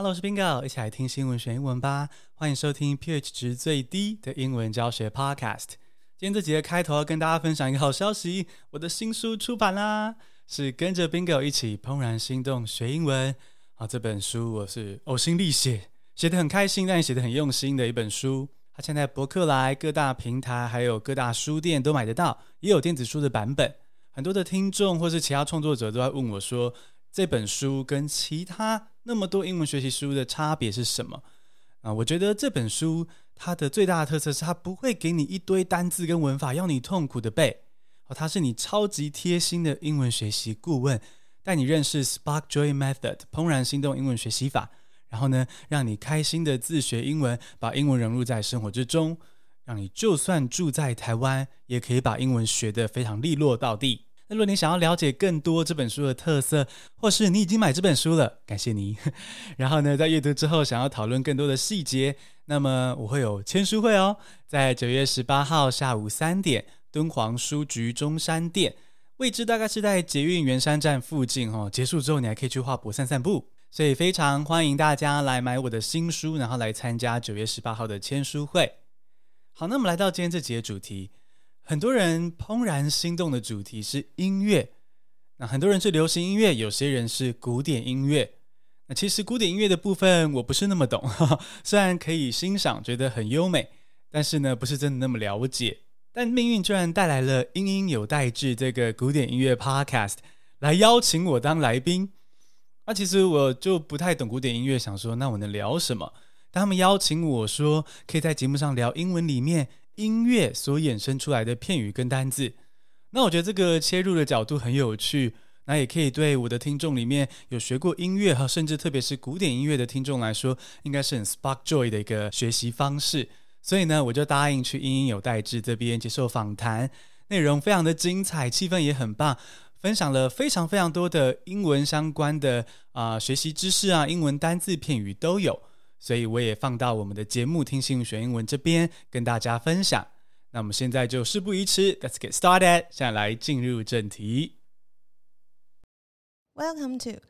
Hello，我是 Bingo，一起来听新闻学英文吧。欢迎收听 pH 值最低的英文教学 Podcast。今天这集的开头要跟大家分享一个好消息，我的新书出版啦，是跟着 Bingo 一起怦然心动学英文。啊，这本书我是呕心沥血，写得很开心，但也写得很用心的一本书。它现在博客来、各大平台还有各大书店都买得到，也有电子书的版本。很多的听众或是其他创作者都在问我说，这本书跟其他那么多英文学习书的差别是什么？啊，我觉得这本书它的最大的特色是它不会给你一堆单字跟文法要你痛苦的背，哦，它是你超级贴心的英文学习顾问，带你认识 Spark Joy Method 怦然心动英文学习法，然后呢，让你开心的自学英文，把英文融入在生活之中，让你就算住在台湾，也可以把英文学得非常利落到底。那如果你想要了解更多这本书的特色，或是你已经买这本书了，感谢你。然后呢，在阅读之后想要讨论更多的细节，那么我会有签书会哦，在九月十八号下午三点，敦煌书局中山店，位置大概是在捷运圆山站附近哦。结束之后，你还可以去华博散散步，所以非常欢迎大家来买我的新书，然后来参加九月十八号的签书会。好，那么来到今天这集的主题。很多人怦然心动的主题是音乐，那很多人是流行音乐，有些人是古典音乐。那其实古典音乐的部分我不是那么懂，呵呵，虽然可以欣赏，觉得很优美，但是呢，不是真的那么了解。但命运居然带来了英英有代志这个古典音乐 Podcast 来邀请我当来宾。那其实我就不太懂古典音乐，想说那我能聊什么？当他们邀请我说可以在节目上聊英文里面。音乐所衍生出来的片语跟单字，那我觉得这个切入的角度很有趣，那也可以对我的听众里面有学过音乐和甚至特别是古典音乐的听众来说，应该是很 spark joy 的一个学习方式。所以呢，我就答应去英英有代志这边接受访谈，内容非常的精彩，气氛也很棒，分享了非常非常多的英文相关的啊、学习知识啊，英文单字片语都有。所以我也放到我们的节目《听新闻学英文》这边跟大家分享。那我们现在就事不宜迟，Let's get started。现在来进入正题。Welcome to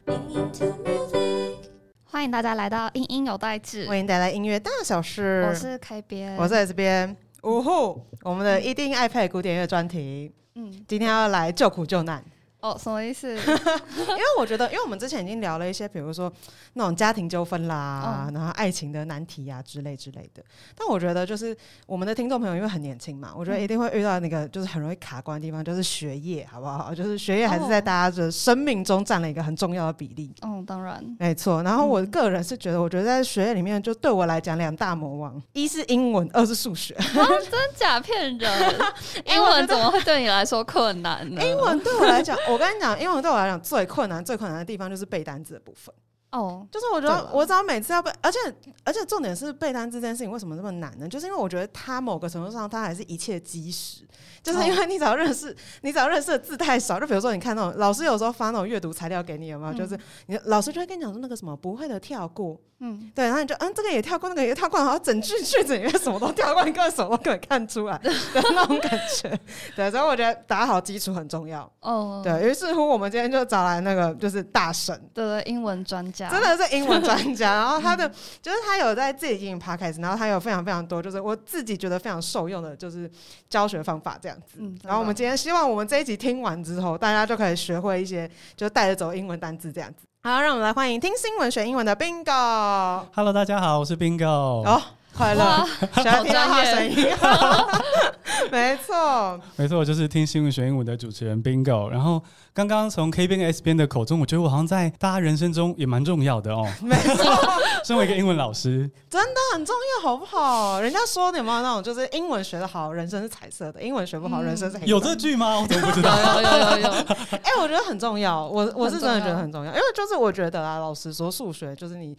欢迎大家来到英英有代志，为您带来音乐大小事。我是 K 编，我是 S 边。呜呼，我们的一定爱配古典乐专题。嗯，今天要来救苦救难。哦，什么意思？因为我觉得，因为我们之前已经聊了一些，比如说那种家庭纠纷啦，哦、然后爱情的难题呀、啊、之类之类的。但我觉得，就是我们的听众朋友因为很年轻嘛，我觉得一定会遇到那个就是很容易卡关的地方，就是学业，好不好？就是学业还是在大家的生命中占了一个很重要的比例。嗯，当然，没错。然后我个人是觉得，我觉得在学业里面，就对我来讲两大魔王，一是英文，二是数学。啊、真假骗人？英文怎么会对你来说困难呢？英文对我来讲。我跟你讲，英文对我来讲最困难、最困难的地方就是背单词的部分。哦，就是我觉得我只要每次要背，而且而且重点是背单词这件事情为什么这么难呢？就是因为我觉得它某个程度上它还是一切基石，就是因为你只要认识，你只要认识的字太少，就比如说你看那种老师有时候发那种阅读材料给你，有没有？就是你老师就会跟你讲说那个什么不会的跳过。嗯，对，然后你就嗯，这个也跳过，那个也跳过，然后整句句子里面什么都跳过，你根本什么都可以看出来 的那种感觉。对，所以我觉得打好基础很重要。哦，对，于是乎，我们今天就找来那个就是大神，对，英文专家，真的是英文专家。然后他的、嗯、就是他有在自己经营 podcast，然后他有非常非常多，就是我自己觉得非常受用的，就是教学方法这样子。嗯，然后我们今天希望我们这一集听完之后，大家就可以学会一些，就带着走英文单字这样子。好，让我们来欢迎听新闻学英文的 Bingo。Hello，大家好，我是 Bingo。哦，快乐，想要听到他声音。没错，没错，我就是听新闻学英文的主持人 Bingo。然后刚刚从 K 边 S 边的口中，我觉得我好像在大家人生中也蛮重要的哦。没错，身为一个英文老师，真的很重要，好不好？人家说你有没有那种，就是英文学得好，人生是彩色的；英文学不好，嗯、人生是黑。有这句吗？我怎么不知道？有有有有。哎、欸，我觉得很重要。我我是真的觉得很重要，因为就是我觉得啊，老师说，数学就是你。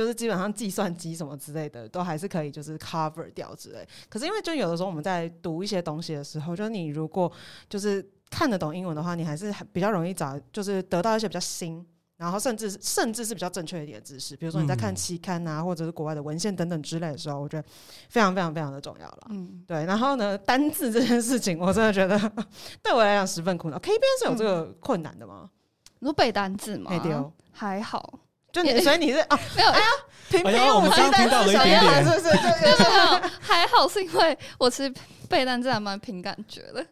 就是基本上计算机什么之类的都还是可以，就是 cover 掉之类。可是因为就有的时候我们在读一些东西的时候，就是你如果就是看得懂英文的话，你还是比较容易找，就是得到一些比较新，然后甚至甚至是比较正确一点的知识。比如说你在看期刊啊，或者是国外的文献等等之类的时候，我觉得非常非常非常的重要了。嗯，对。然后呢，单字这件事情，我真的觉得 对我来讲十分苦恼。K 边是有这个困难的吗？如果背单字吗？没丢，还好。就你，所以你是啊，没有，哎呀，平平无奇的是什么？是不是？没有没有，还好是因为我其实背单词还蛮凭感觉的，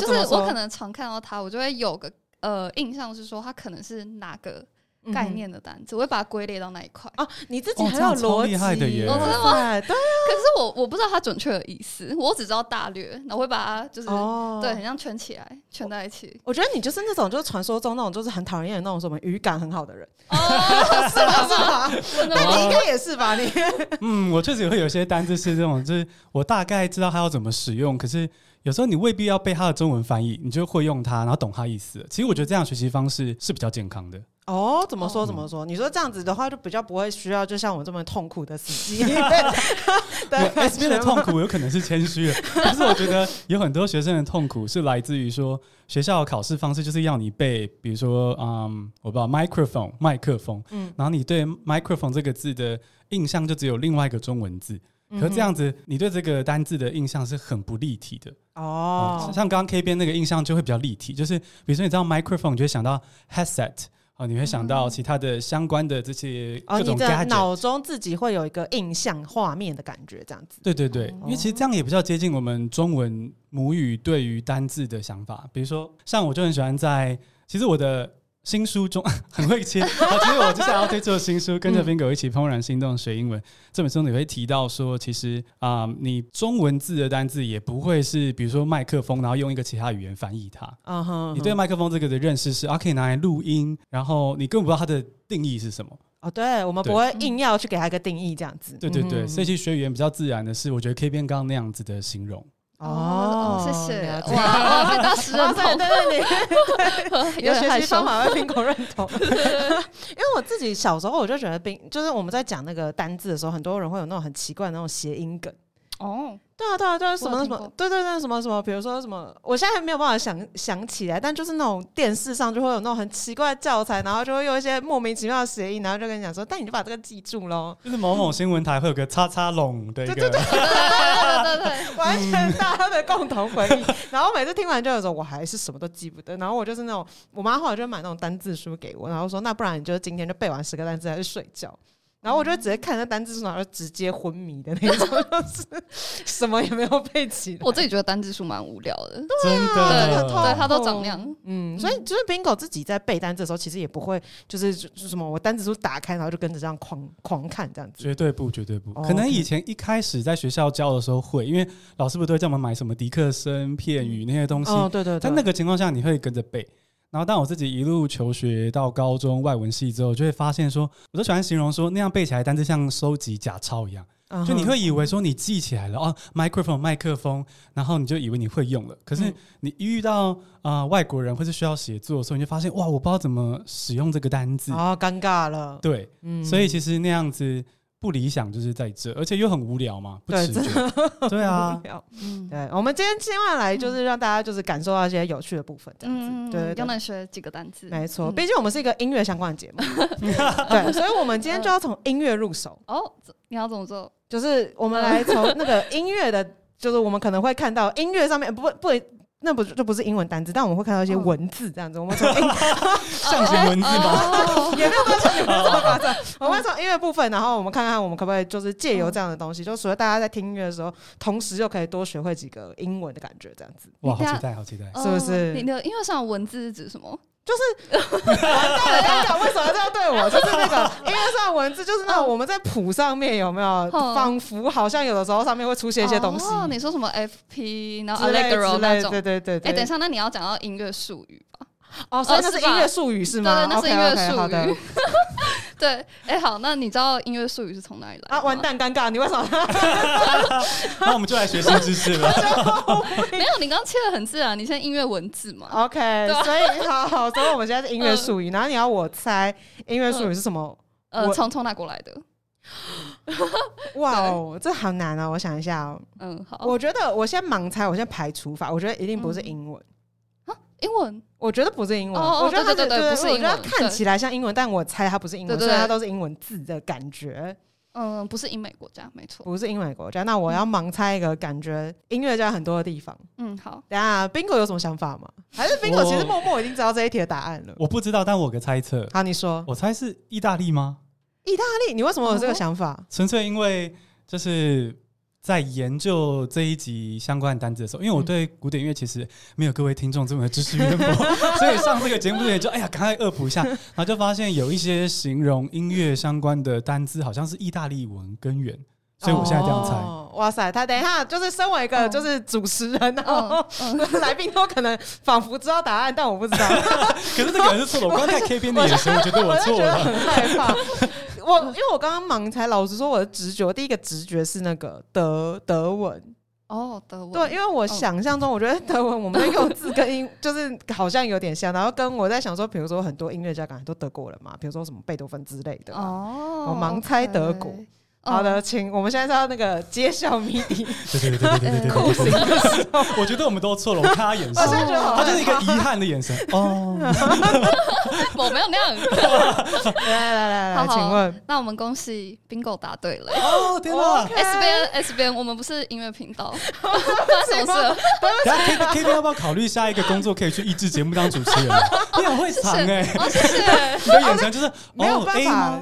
就是我可能常看到他，我就会有个呃印象是说他可能是哪个。概念的单词，我会把它归类到那一块。啊，你自己很有逻辑的耶，真的吗？对啊。可是我我不知道它准确的意思，我只知道大略，然后会把它就是对，很像圈起来，圈在一起。我觉得你就是那种，就是传说中那种，就是很讨厌的那种什么语感很好的人。哦，是吧？是吗？那你应该也是吧？你嗯，我确实会有些单字是这种，就是我大概知道它要怎么使用，可是有时候你未必要背他的中文翻译，你就会用它，然后懂它意思。其实我觉得这样学习方式是比较健康的。哦，怎么说怎么说？你说这样子的话，就比较不会需要，就像我这么痛苦的死机。对，S 边的痛苦有可能是谦虚了，但是我觉得有很多学生的痛苦是来自于说学校的考试方式就是要你背，比如说，嗯，我不知道 microphone 麦克风，嗯，然后你对 microphone 这个字的印象就只有另外一个中文字，可是这样子你对这个单字的印象是很不立体的。哦，像刚刚 K 边那个印象就会比较立体，就是比如说你知道 microphone，你就会想到 headset。哦，你会想到其他的相关的这些各种 gadget，哦，你的脑中自己会有一个印象画面的感觉，这样子。对对对，因为其实这样也比较接近我们中文母语对于单字的想法。比如说，像我就很喜欢在，其实我的。新书中 很会切，好，其实我接下要推出新书，跟着 Bingo 一起怦然心动学英文。这本书你会提到说，其实啊、你中文字的单字也不会是，比如说麦克风，然后用一个其他语言翻译它。Uh huh. 你对麦克风这个的认识是啊，可以拿来录音，然后你根本不知道它的定义是什么。哦，对，我们不会硬要去给它一个定义，这样子。对对对，所以其实学语言比较自然的是，我觉得 K 编刚刚那样子的形容。哦，谢谢。哇，被大师认同，对 对对，有学习方法被 Bingo 认同。因为我自己小时候我就觉得 Bingo，就是我们在讲那个单字的时候，很多人会有那种很奇怪的那种谐音梗。哦。对啊，对啊，对啊，什么什么，对对对，什么什么，比如说什么，我现在还没有办法想想起来，但就是那种电视上就会有那种很奇怪的教材，然后就会用一些莫名其妙的谐音，然后就跟你讲说，但你就把这个记住喽。就是某某新闻台会有个叉叉龙的一个，对对对对对对，完全大家的共同回忆。然后每次听完就有时候我还是什么都记不得，然后我就是那种，我妈后来就买那种单字书给我，然后说，那不然你就今天就背完十个单字还是睡觉。然后我就直接看那单字书，然后直接昏迷的那种，就是什么也没有背起来。我自己觉得单字书蛮无聊的，真的，对，它都长那样。嗯，所以就是 Bingo 自己在背单字的时候，其实也不会就是就什么我单字书打开，然后就跟着这样狂狂看这样子。绝对不，绝对不。可能以前一开始在学校教的时候会，因为老师不都会叫我们买什么迪克森片语那些东西。哦，对对。在那个情况下，你会跟着背。然后，当我自己一路求学到高中外文系之后，就会发现说，我都喜欢形容说，那样背起来单词像收集假钞一样。Uh. 就你会以为说你记起来了哦，microphone 麦克风，然后你就以为你会用了。可是你一遇到啊、呃、外国人或是需要写作的时候，你就发现哇，我不知道怎么使用这个单字，啊，尴尬了。对，嗯，所以其实那样子。不理想就是在这，而且又很无聊嘛。不持久，对啊。嗯，对，我们今天今晚来就是让大家就是感受到一些有趣的部分，这样子。对，又能学几个单词。没错，毕竟我们是一个音乐相关的节目。对，所以我们今天就要从音乐入手。哦，你要怎么做？就是我们来从那个音乐的，就是我们可能会看到音乐上面，不不。那不就不是英文单字，但我们会看到一些文字这样子。我们从 象形文字吗？也没有说象形文字这么夸张。我们从音乐部分，然后我们看看我们可不可以就是借由这样的东西，就所以大家在听音乐的时候，同时又可以多学会几个英文的感觉，这样子。哇，好期待，好期待，是不是？你的音乐上文字是指什么？就是完蛋了，要讲为什么这样对我？就是那个音乐上的文字，就是那种我们在谱上面有没有，仿佛好像有的时候上面会出现一些东西。哦，你说什么 FP，然后 Allegro 那种？对对对。哎，等一下，那你要讲到音乐术语吧？哦，所以那是音乐术语是吗？对，那是音乐术语。对，哎，好，那你知道音乐术语是从哪里来？啊，完蛋，尴尬，你为什么？那我们就来学新知识了。没有，你刚刚切的很自然，你现在音乐文字嘛？OK，所以好好，所以我们现在是音乐术语，然后你要我猜音乐术语是什么？呃，从从哪过来的？哇哦，这好难啊！我想一下哦。嗯，好，我觉得我先盲猜，我先排除法，我觉得一定不是英文啊。英文，我觉得不是英文。我觉得它对对对，不是英文。我觉得看起来像英文，但我猜它不是英文，所以它都是英文字的感觉。嗯，不是英美国家，没错，不是英美国家。那我要盲猜一个感觉音乐家很多的地方。嗯，好。等下，Bingo 有什么想法吗？还是 Bingo 其实默默已经知道这一题的答案了？我不知道，但我有个猜测。好，你说。我猜是意大利吗？意大利，你为什么有这个想法？纯粹因为就是。在研究这一集相关的单字的时候，因为我对古典音乐其实没有各位听众这么的知识渊博，所以上这个节目之前就哎呀，赶快恶补一下，然后就发现有一些形容音乐相关的单字好像是意大利文根源，所以我现在这样猜。哦、哇塞，他等一下就是身为一个就是主持人，然后 来宾都可能仿佛知道答案，但我不知道。可是这可能是错的，我刚看 K 边的眼神，我觉得我错了，很害怕。我因为我刚刚盲猜，老实说，我的直觉，我第一个直觉是那个德德文。哦，德文。对，因为我想象中，我觉得德文我们的用字跟音 就是好像有点像，然后跟我在想说，比如说很多音乐家感觉都德国人嘛，比如说什么贝多芬之类的哦，我盲猜德国。Okay 好的，请我们现在是要那个揭晓谜底。对对对对对对对，酷刑的时候，我觉得我们都错了。我看他眼神，他就是一个遗憾的眼神。哦，我没有那样。来来来来，请问，那我们恭喜 Bingo 答对了。哦，天哪！S 边 S 边，我们不是音乐频道，发生什么事？等下 K K K 要不要考虑下一个工作，可以去益智节目当主持人？你很会藏哎，谢谢。你的眼神就是没有办法。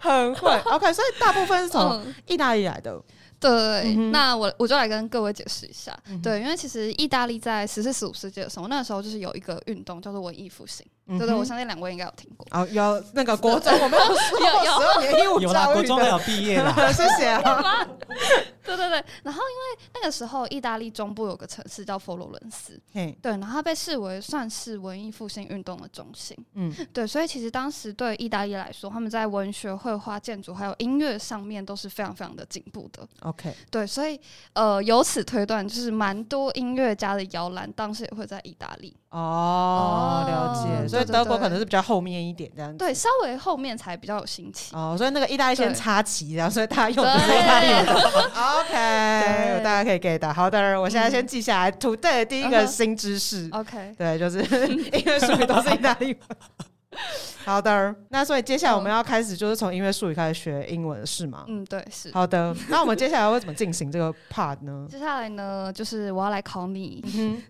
很会，OK，所以大部分是从意大利来的。嗯、对，嗯、那我我就来跟各位解释一下。嗯、对，因为其实意大利在十四、十五世纪的时候，那个时候就是有一个运动叫做文艺复兴。对对，我相信两位应该有听过。哦，有那个国中，我们有 有十二年义务教育的，有啦，国中还有毕业了，谢谢啊。对对对，然后因为那个时候意大利中部有个城市叫佛罗伦斯，对，然后它被视为算是文艺复兴运动的中心。嗯，对，所以其实当时对意大利来说，他们在文学、绘画、建筑还有音乐上面都是非常非常的进步的。OK，对，所以呃，由此推断，就是蛮多音乐家的摇篮当时也会在意大利。哦，了解。所以德国可能是比较后面一点这样子，对，稍微后面才比较有新奇。哦，所以那个意大利先插旗，然后所以大家用的是意大利的。OK，大家可以 get 到。好的，我现在先记下来，today 第一个新知识。OK，对，就是 音乐属于都是意大利。好的，那所以接下来我们要开始就是从音乐术语开始学英文是吗？嗯，对，是。好的，那我们接下来会怎么进行这个 part 呢？接下来呢，就是我要来考你，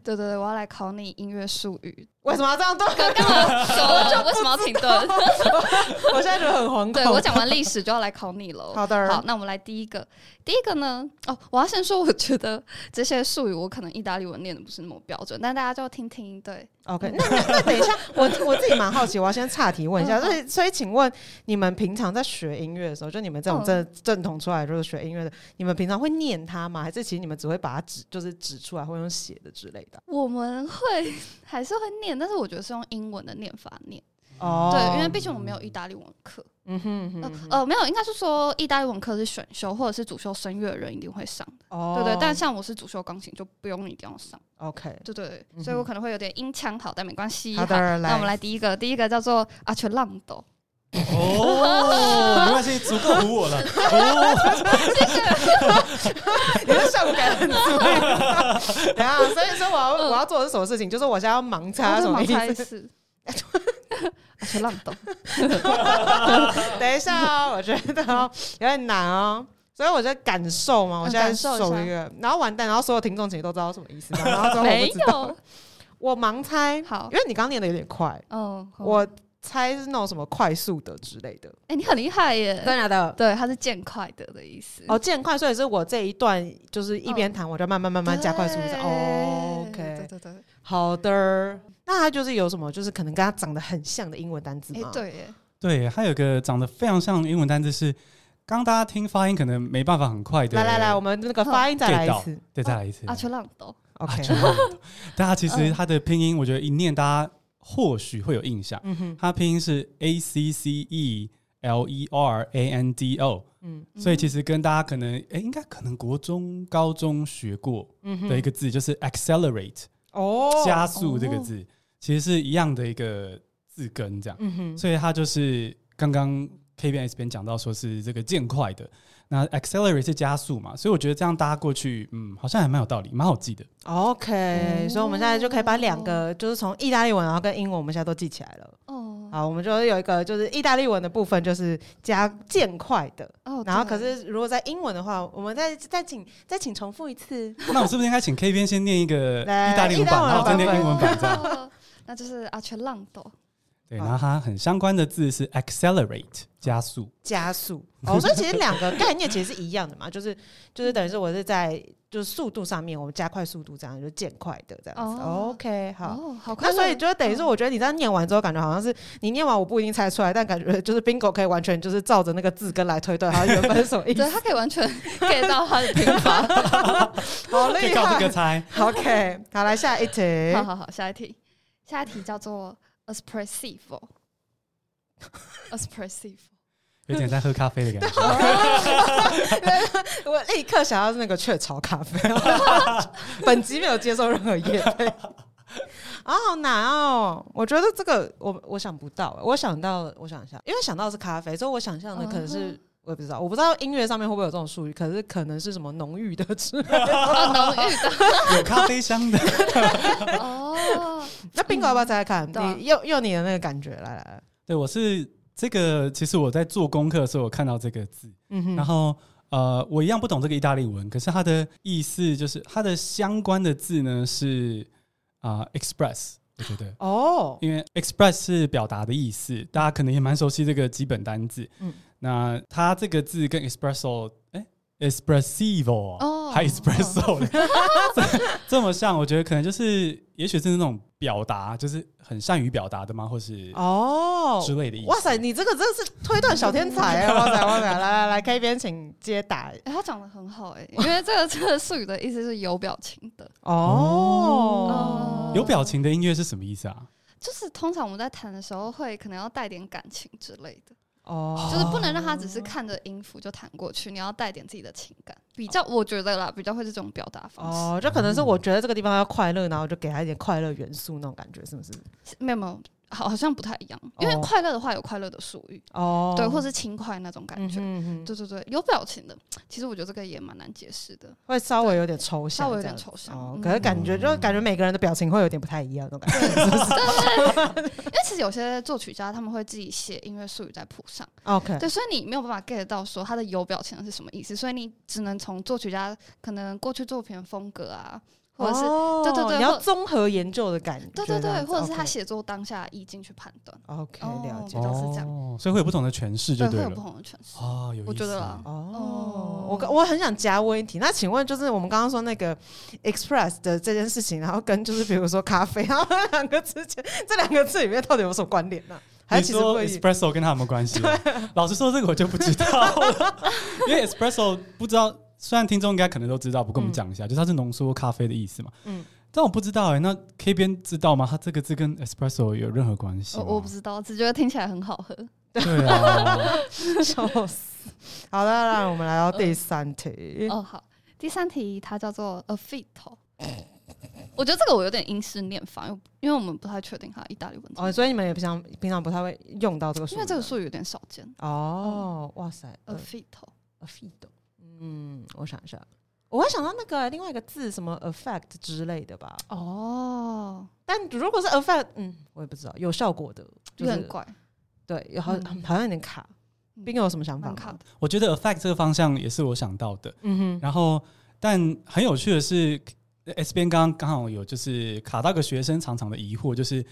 对对对，我要来考你音乐术语。为什么要这样对？干嘛？就为什么要停顿？我现在觉得很惶恐。对，我讲完历史就要来考你了。好的，好，那我们来第一个。第一个呢，哦，我要先说，我觉得这些术语我可能意大利文念的不是那么标准，但大家就听听。对，OK，那那那等一下，我我自己蛮好奇，我要先岔题问一下，所以所以请问你们平常在学音乐的时候，就你们这种正正统出来就是学音乐的，你们平常会念它吗？还是其实你们只会把它指就是指出来，会用写的之类的？我们会还是会念。但是我觉得是用英文的念法念，哦，对，因为毕竟我没有意大利文课，嗯哼，呃呃，没有，应该是说意大利文课是选修或者是主修声乐的人一定会上的，哦，对对，但像我是主修钢琴，就不用一定要上，OK，对对，所以我可能会有点音腔好，但没关系。好的，那我们来第一个，第一个叫做阿切浪斗，哦，没关系，足够唬我了，哦，谢谢，你的效果改很足，等下，所以说我要我要做的是什么事情？就是我现在要盲猜什么意思？阿切朗多，等一下哦，我觉得有点难哦，所以我在感受嘛，我现在手一个，然后完蛋，然后所有听众其实都知道什么意思，然后之后我不知道，我盲猜，好，因为你刚念的有点快，嗯，我。猜是那种什么快速的之类的，哎，你很厉害耶！真的，对，它是渐快的的意思。哦，渐快，所以是我这一段就是一边弹，我就慢慢慢慢加快速度。OK，对对对，好的。那它就是有什么，就是可能跟它长得很像的英文单词吗？对，对，它有个长得非常像的英文单词是，刚刚大家听发音可能没办法很快的。来来来，我们那个发音再来一次，对，再来一次。阿丘浪多，OK。大家其实它的拼音，我觉得一念大家。或许会有印象，嗯哼，它拼音是 A C C E L E R A N D O，嗯，所以其实跟大家可能，哎，应该可能国中、高中学过的一个字，就是 accelerate，哦，加速这个字，其实是一样的一个字根，这样，嗯哼，所以它就是刚刚 K 边 S 边讲到说是这个渐快的。那 accelerate 是加速嘛，所以我觉得这样搭过去，嗯，好像还蛮有道理，蛮好记的。OK，、哦、所以我们现在就可以把两个，就是从意大利文然后跟英文，我们现在都记起来了。哦，好，我们就有一个就是意大利文的部分，就是加渐快的。哦，然后可是如果在英文的话，我们再再请再请重复一次。那我是不是应该请 K 边先念一个意大利文版，然后再念英文版？这样，那就是阿全浪斗。对，然后它很相关的字是 accelerate 加速，加速。哦，所以其实两个概念其实是一样的嘛，就是就是等于是我是在。就是速度上面，我们加快速度，这样就渐快的这样子。Oh, OK，好，哦、好。那所以就等于是，我觉得你这样念完之后，感觉好像是你念完，我不一定猜出来，但感觉就是 Bingo 可以完全就是照着那个字根来推断它原本是什么意思。对，他可以完全 get 到它的拼法，好厉害。个猜。OK，好，来下一题。好好好，下一题，下一题叫做 espressive，espressive。有点在喝咖啡的感觉，我立刻想要那个雀巢咖啡。本集没有接受任何业费啊，好难哦！我觉得这个我我想不到，我想到我想一下，因为想到是咖啡，所以我想象的可能是我也不知道，我不知道音乐上面会不会有这种术语，可是可能是什么浓郁的之类的，浓郁的，有咖啡香的。哦，那 Bingo 要不要再来看？你用用你的那个感觉来来，对我是。这个其实我在做功课的时候，我看到这个字，嗯、哼。然后呃，我一样不懂这个意大利文，可是它的意思就是它的相关的字呢是啊、呃、express，我觉得。哦，因为 express 是表达的意思，大家可能也蛮熟悉这个基本单字，嗯，那它这个字跟 espresso，哎，espressivo，哦，还 espresso 的，这么像，我觉得可能就是，也许是那种。表达就是很善于表达的吗？或是哦之类的意思？哇塞，你这个真的是推断小天才啊！哇塞哇塞，来来来，K 编请接答。哎，他讲的很好哎，因为这个这个术语的意思是有表情的哦。有表情的音乐是什么意思啊？就是通常我们在弹的时候会可能要带点感情之类的。哦，就是不能让他只是看着音符就弹过去，你要带点自己的情感，比较我觉得啦，比较会是这种表达方式。哦，就可能是我觉得这个地方要快乐，然后就给他一点快乐元素那种感觉，是不是？没有没有。好，好像不太一样，因为快乐的话有快乐的术语。哦，对，或是轻快那种感觉，对对对，有表情的，其实我觉得这个也蛮难解释的，会稍微有点抽象，稍微有点抽象，可是感觉就感觉每个人的表情会有点不太一样那种感觉，对，因为其实有些作曲家他们会自己写音乐术语在谱上，OK，对，所以你没有办法 get 到说他的有表情的是什么意思，所以你只能从作曲家可能过去作品的风格啊。或者是对对对，你要综合研究的感觉，对对对，或者是他写作当下意境去判断。OK，了解，都是这样，所以会有不同的诠释，就对了。会有不同的诠释哦，有我觉得啦。哦，我我很想加问一题，那请问就是我们刚刚说那个 express 的这件事情，然后跟就是比如说咖啡，然后两个之间这两个字里面到底有什么关联呢？还是说 espresso 跟他有没有关系？老实说，这个我就不知道了，因为 espresso 不知道。虽然听众应该可能都知道，不跟我们讲一下，嗯、就是它是浓缩咖啡的意思嘛。嗯，但我不知道哎、欸，那 K 边知道吗？它这个字跟 espresso 有任何关系？我不知道，只觉得听起来很好喝。对啊，笑死！好的，那我们来到第三题。呃、哦，好，第三题它叫做 affitto。我觉得这个我有点英式念法，因为因为我们不太确定它意大利文。哦，所以你们也平常平常不太会用到这个术语，因为这个术语有点少见。哦，哇塞，affitto，affitto。嗯，我想一下，我会想到那个另外一个字，什么 effect 之类的吧。哦，但如果是 effect，嗯，我也不知道，有效果的，就是很怪，对，有好好像有点卡。Bingo 有什么想法吗？我觉得 effect 这个方向也是我想到的。嗯哼，然后但很有趣的是，S 边刚刚刚好有就是卡到个学生常常的疑惑，就是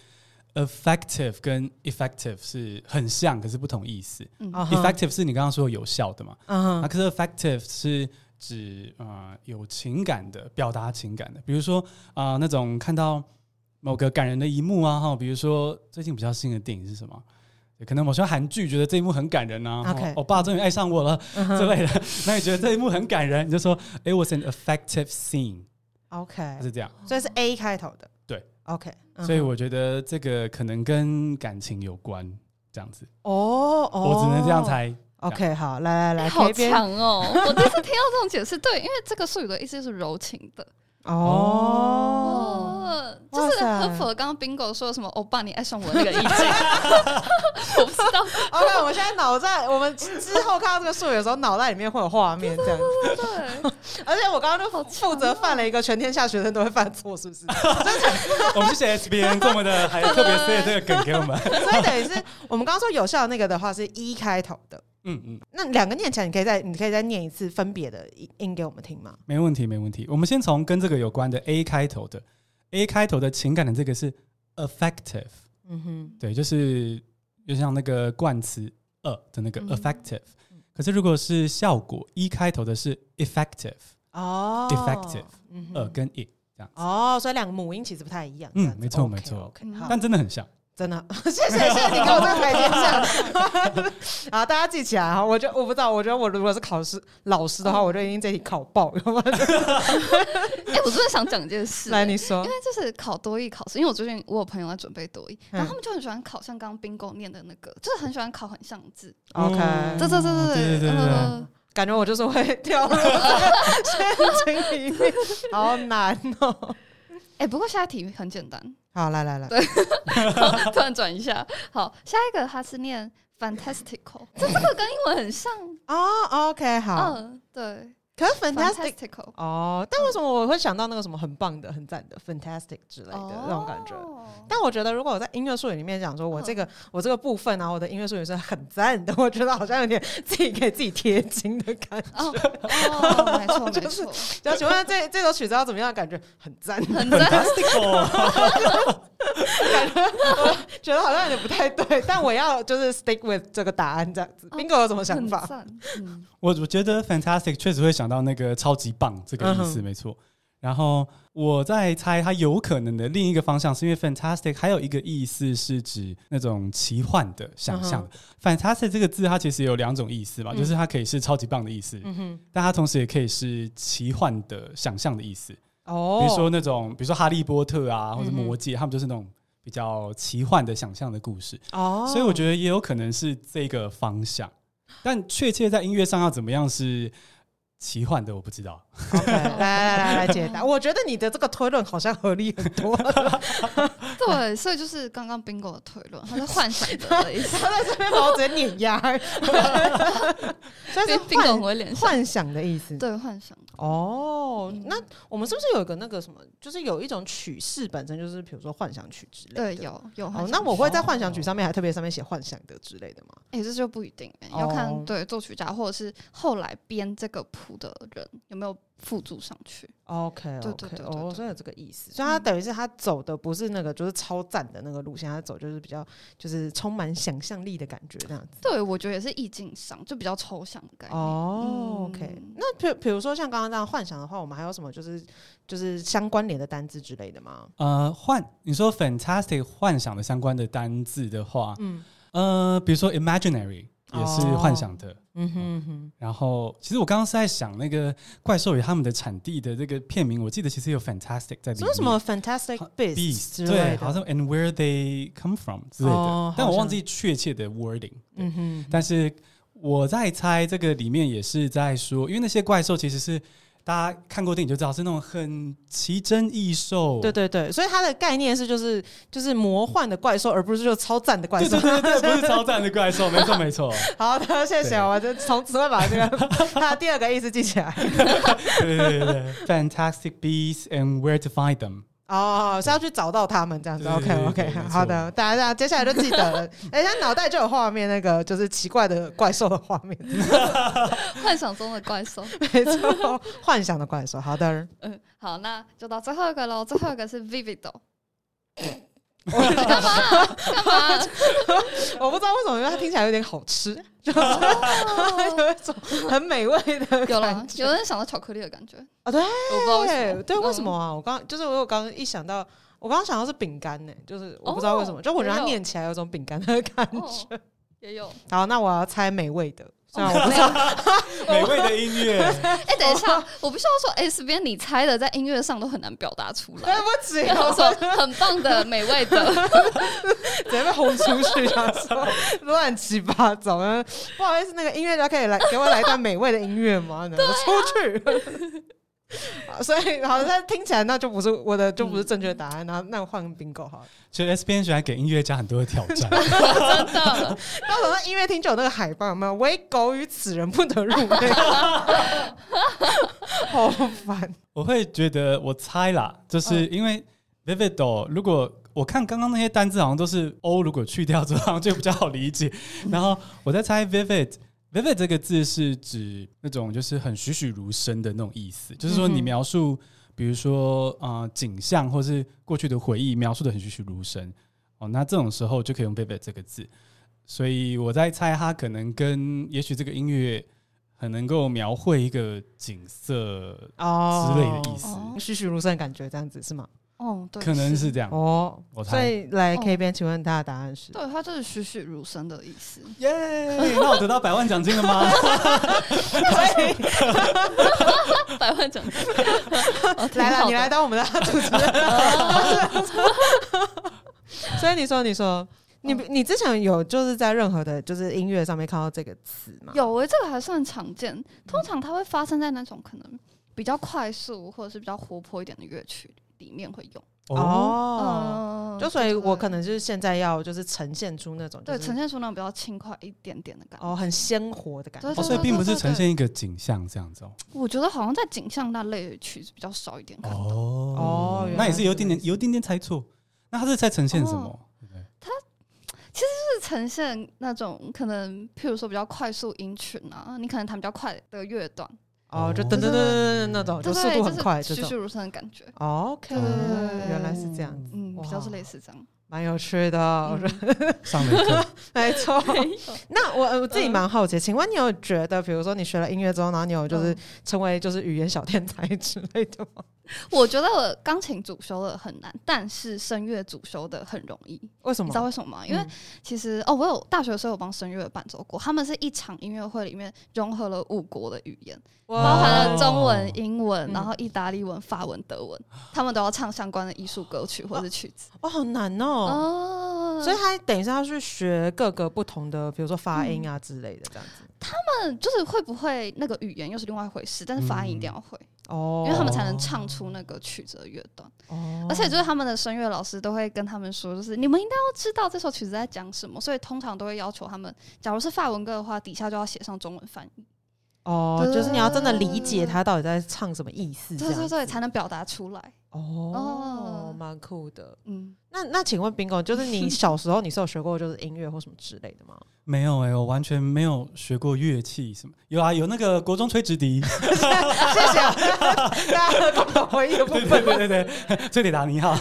effective 跟 effective 是很像，可是不同意思。嗯、effective 是你刚刚说有效的嘛？嗯可是 effective 是指啊、呃、有情感的，表达情感的。比如说啊、呃，那种看到某个感人的一幕啊，哈，比如说最近比较新的电影是什么？可能某些韩剧觉得这一幕很感人啊，我爸终于爱上我了之类的。那你觉得这一幕很感人，你就说 It was an effective scene。OK，是这样，所以是 A 开头的。对，OK。所以我觉得这个可能跟感情有关，这样子哦，我只能这样猜。OK，好，来来来，好强哦！我第一次听到这种解释，对，因为这个术语的意思是柔情的。哦，就是很符合刚刚 Bingo 说什么“欧巴，你爱上我”那个意境。我不知道。OK，我现在脑袋，我们之后看到这个术语的时候，脑袋里面会有画面这样子。对。而且我刚刚就负责犯了一个全天下学生都会犯错，是不是？我们谢谢 S 编这么的，还特别塞这个梗给我们。所以等于是我们刚刚说有效的那个的话是一开头的。嗯嗯，那两个念起来，你可以再你可以再念一次分别的音给我们听吗？没问题，没问题。我们先从跟这个有关的 A 开头的 A 开头的情感的这个是 affective，嗯哼，对，就是就像那个冠词 a 的那个 effective，可是如果是效果一开头的是 effective 哦，effective，呃跟 it 这样哦，所以两个母音其实不太一样。嗯，没错没错，但真的很像。真的，谢谢谢谢你给我这个台阶下。好，大家记起来哈。我觉我不知道，我觉得我如果是考试老师的话，我就已经这题考爆了。哎，我真的想讲一件事。来，你说。因为就是考多益考试，因为我最近我有朋友在准备多益，然后他们就很喜欢考像刚刚 Bingo 念的那个，就是很喜欢考很像字。OK，对对对对对对对。感觉我就是会掉入陷阱里面，好难哦。哎，不过下一题很简单。好，来来来，对，突然转一下。好，下一个它是念 fantastical，这这个跟英文很像哦。OK，好，嗯，对。可是 fantastic 哦，但为什么我会想到那个什么很棒的、很赞的 fantastic 之类的那种感觉？但我觉得如果我在音乐术语里面讲说，我这个我这个部分啊，我的音乐术语是很赞的，我觉得好像有点自己给自己贴金的感觉。哦，没错，没错。就是，就请问这这首曲子要怎么样？感觉很赞，很赞。感觉我 觉得好像有点不太对，但我要就是 stick with 这个答案这样子。Bingo 有什么想法？我我觉得 fantastic 确实会想到那个超级棒这个意思，没错。然后我在猜它有可能的另一个方向，是因为 fantastic 还有一个意思是指那种奇幻的想象。fantastic 这个字它其实有两种意思嘛，就是它可以是超级棒的意思，但它同时也可以是奇幻的想象的意思。哦，比如说那种，比如说哈利波特啊，或者魔戒，他们就是那种比较奇幻的想象的故事。哦，所以我觉得也有可能是这个方向，但确切在音乐上要怎么样是奇幻的，我不知道。OK，来来来来解答。我觉得你的这个推论好像合理很多。对，所以就是刚刚 Bingo 的推论，他在幻想的意思。他在这边把我直接碾压。所以是 Bingo 会联想幻想的意思。对，幻想。哦，那我们是不是有一个那个什么，就是有一种曲式本身就是比如说幻想曲之类的？对，有有。哦，那我会在幻想曲上面还特别上面写幻想的之类的吗？哎，这就不一定，要看对作曲家或者是后来编这个谱的人有没有。附注上去，OK OK，哦，所以有这个意思，所以他等于是他走的不是那个就是超赞的那个路线，他走就是比较就是充满想象力的感觉这样子。对，我觉得也是意境上就比较抽象的概念。哦，OK，那比比如说像刚刚这样幻想的话，我们还有什么就是就是相关联的单字之类的吗？呃，幻，你说 fantastic 幻想的相关的单字的话，嗯，呃，比如说 imaginary。也是幻想的，嗯哼哼。然后，其实我刚刚是在想那个怪兽与他们的产地的这个片名，我记得其实有 fantastic 在里面。什么 fantastic beasts？对，好像 and where they come from 之类的，但我忘记确切的 wording。嗯哼。但是我在猜这个里面也是在说，因为那些怪兽其实是。大家看过电影就知道是那种很奇珍异兽，对对对，所以它的概念是就是就是魔幻的怪兽，而不是就超赞的怪兽，对对对，不是超赞的怪兽，没错没错。好的，谢谢，我就从此会把这个 它第二个意思记起来。对对对，Fantastic beasts and where to find them。哦，是要去找到他们这样子，OK OK，好的，大家大家接下来就记得了，哎，他脑袋就有画面，那个就是奇怪的怪兽的画面，幻想中的怪兽，没错，幻想的怪兽，好的，嗯，好，那就到最后一个喽，最后一个是 Vivido。干嘛？干嘛？我不知道为什么，因为它听起来有点好吃，就是有一种很美味的感觉。有人想到巧克力的感觉啊？对，我不知道为什么。对，为什么啊？我刚就是我刚刚一想到，我刚刚想到是饼干呢，就是我不知道为什么，就我觉得它念起来有种饼干的感觉。也有。好，那我要猜美味的。虽然我不知道 美味的音乐。哎，等一下，我不需要说 S 边你猜的在音乐上都很难表达出来。对不起，我说很棒的、美味的，直接被轰出去，啊乱七八糟。不好意思，那个音乐家可以来给我来一段美味的音乐吗？出去。所以好像听起来那就不是我的，就不是正确答案。那那我换个 bingo 好了。其实 S 编喜欢给音乐家很多的挑战，真的。到时候音乐厅就有那个海报，有没有？唯狗与此人不得入内。好烦。我会觉得，我猜啦，就是因为 Vivido，如果我看刚刚那些单字好像都是 O，如果去掉之后好像就比较好理解。然后我在猜 Vivid。Vivid 这个字是指那种就是很栩栩如生的那种意思，就是说你描述，比如说呃景象或是过去的回忆，描述的很栩栩如生。哦，那这种时候就可以用 Vivid 这个字。所以我在猜，它可能跟也许这个音乐很能够描绘一个景色哦之类的意思，栩栩如生的感觉，这样子是吗？哦，对，可能是这样哦。我猜，所以来 K 边，请问他的答案是？对，他就是栩栩如生的意思。耶！那我得到百万奖金了吗？百万奖金来了，你来当我们的主持人。所以你说，你说。你你之前有就是在任何的，就是音乐上面看到这个词吗？有诶、欸，这个还算常见。通常它会发生在那种可能比较快速或者是比较活泼一点的乐曲里面会用。哦，嗯、就所以我可能就是现在要就是呈现出那种、就是、对，呈现出那种比较轻快一点点的感觉。哦，很鲜活的感觉。哦，所以并不是呈现一个景象这样子哦。我觉得好像在景象那类的曲子比较少一点看到。哦哦，那也是有点点有点点猜错。那他是在呈现什么？哦其实是呈现那种可能，譬如说比较快速音群啊，你可能弹比较快的乐段，哦，就噔噔噔噔噔那种，就速度很快，栩栩如生的感觉。OK，原来是这样子，嗯，比较是类似这样，蛮有趣的。上了课，没错。那我我自己蛮好奇，请问你有觉得，比如说你学了音乐之后，然后你有就是成为就是语言小天才之类的吗？我觉得钢琴主修的很难，但是声乐主修的很容易。为什么？你知道为什么吗？因为其实哦，我有大学的时候有帮声乐伴奏过，他们是一场音乐会里面融合了五国的语言，包含了中文、英文，然后意大利文、法文、德文，他们都要唱相关的艺术歌曲或者是曲子。哦，好难哦。所以他等一下要去学各个不同的，比如说发音啊之类的这样子。他们就是会不会那个语言又是另外一回事，但是发音一定要会。哦，因为他们才能唱出那个曲子的乐段，哦，而且就是他们的声乐老师都会跟他们说，就是你们应该要知道这首曲子在讲什么，所以通常都会要求他们，假如是法文歌的话，底下就要写上中文翻译。哦，就是你要真的理解他到底在唱什么意思，对对对，才能表达出来。哦，蛮酷的。嗯，那那请问 Bingo，就是你 小时候你是有学过就是音乐或什么之类的吗？没有哎、欸，我完全没有学过乐器什么。有啊，有那个国中吹直笛。谢谢啊大家共同回忆的部分。对对对对，吹铁达你好。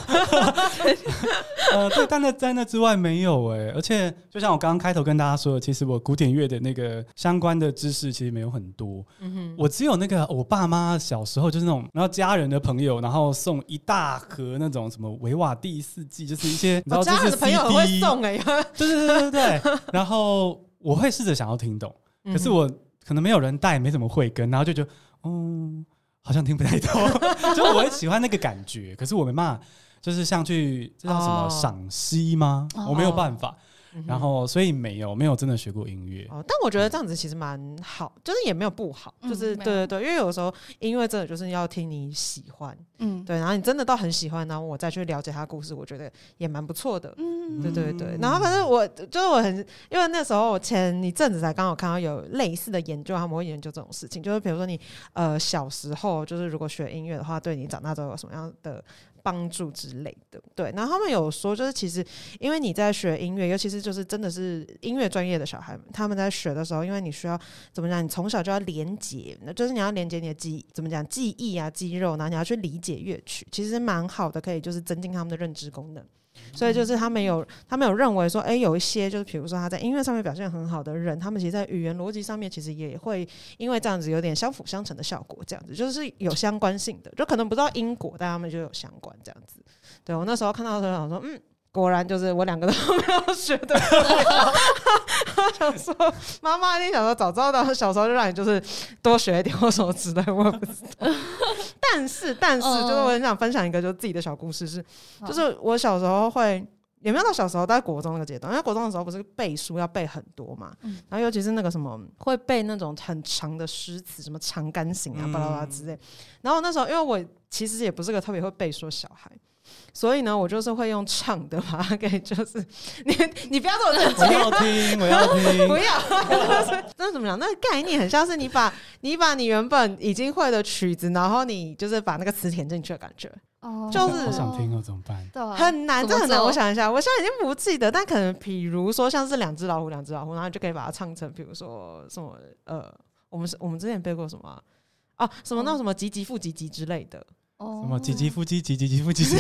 呃，对，但那在那之外没有哎、欸。而且就像我刚刚开头跟大家说的，其实我古典乐的那个相关的知识其实没有很多。嗯哼，我只有那个我爸妈小时候就是那种，然后家人的朋友，然后送一大盒那种什么维瓦第四季，就是一些你知道这是 CD，家的朋友很会送哎、欸。对对对对对，然后。我会试着想要听懂，可是我可能没有人带，没怎么会跟，然后就觉得，嗯，好像听不太懂。就我很喜欢那个感觉，可是我没办法，就是像去这叫什么赏析吗？我没有办法。然后，所以没有没有真的学过音乐。哦，但我觉得这样子其实蛮好，就是也没有。不好，就是对对对，因为有时候音乐真的就是要听你喜欢，嗯，对，然后你真的到很喜欢，然后我再去了解他故事，我觉得也蛮不错的，嗯，对对对。然后反正我就是我很，因为那时候我前一阵子才刚好看到有类似的研究，他们会研究这种事情，就是比如说你呃小时候就是如果学音乐的话，对你长大之后有什么样的帮助之类的，对。然后他们有说，就是其实因为你在学音乐，尤其是就是真的是音乐专业的小孩，他们在学的时候，因为你需要怎么讲，你从小就要连接，就是你要连接你的记忆，怎么讲，记忆啊，肌肉，然后你要去理解乐曲，其实蛮好的，可以就是增进他们的认知功能。所以就是他们有，他们有认为说，哎、有一些就是比如说他在音乐上面表现很好的人，他们其实，在语言逻辑上面其实也会因为这样子有点相辅相成的效果，这样子就是有相关性的，就可能不知道因果，但他们就有相关这样子。对，我那时候看到的时候想说，嗯。果然就是我两个都没有学的，我想说妈妈一定想说早知道的小时候就让你就是多学一点或什么之类，我也不知道。但是但是就是我很想分享一个就是自己的小故事，是就是我小时候会也没有到小时候，在国中那个阶段，因为国中的时候不是背书要背很多嘛，然后尤其是那个什么会背那种很长的诗词，什么《长干行》啊巴拉巴拉之类。然后那时候因为我其实也不是个特别会背书的小孩。所以呢，我就是会用唱的把它 给，就是你你不要这么认真，我要听，我要听，不要。那怎么讲？那个概念很像是你把你把你原本已经会的曲子，然后你就是把那个词填进去的感觉。哦，就是我想听了怎么办？对很难，这很难。我想一下，我现在已经不记得，但可能比如说像是两只老虎，两只老虎，然后就可以把它唱成，比如说什么呃，我们是我们之前背过什么啊？啊什么那什么急急复急急之类的。什么唧唧复唧唧唧唧唧复唧唧？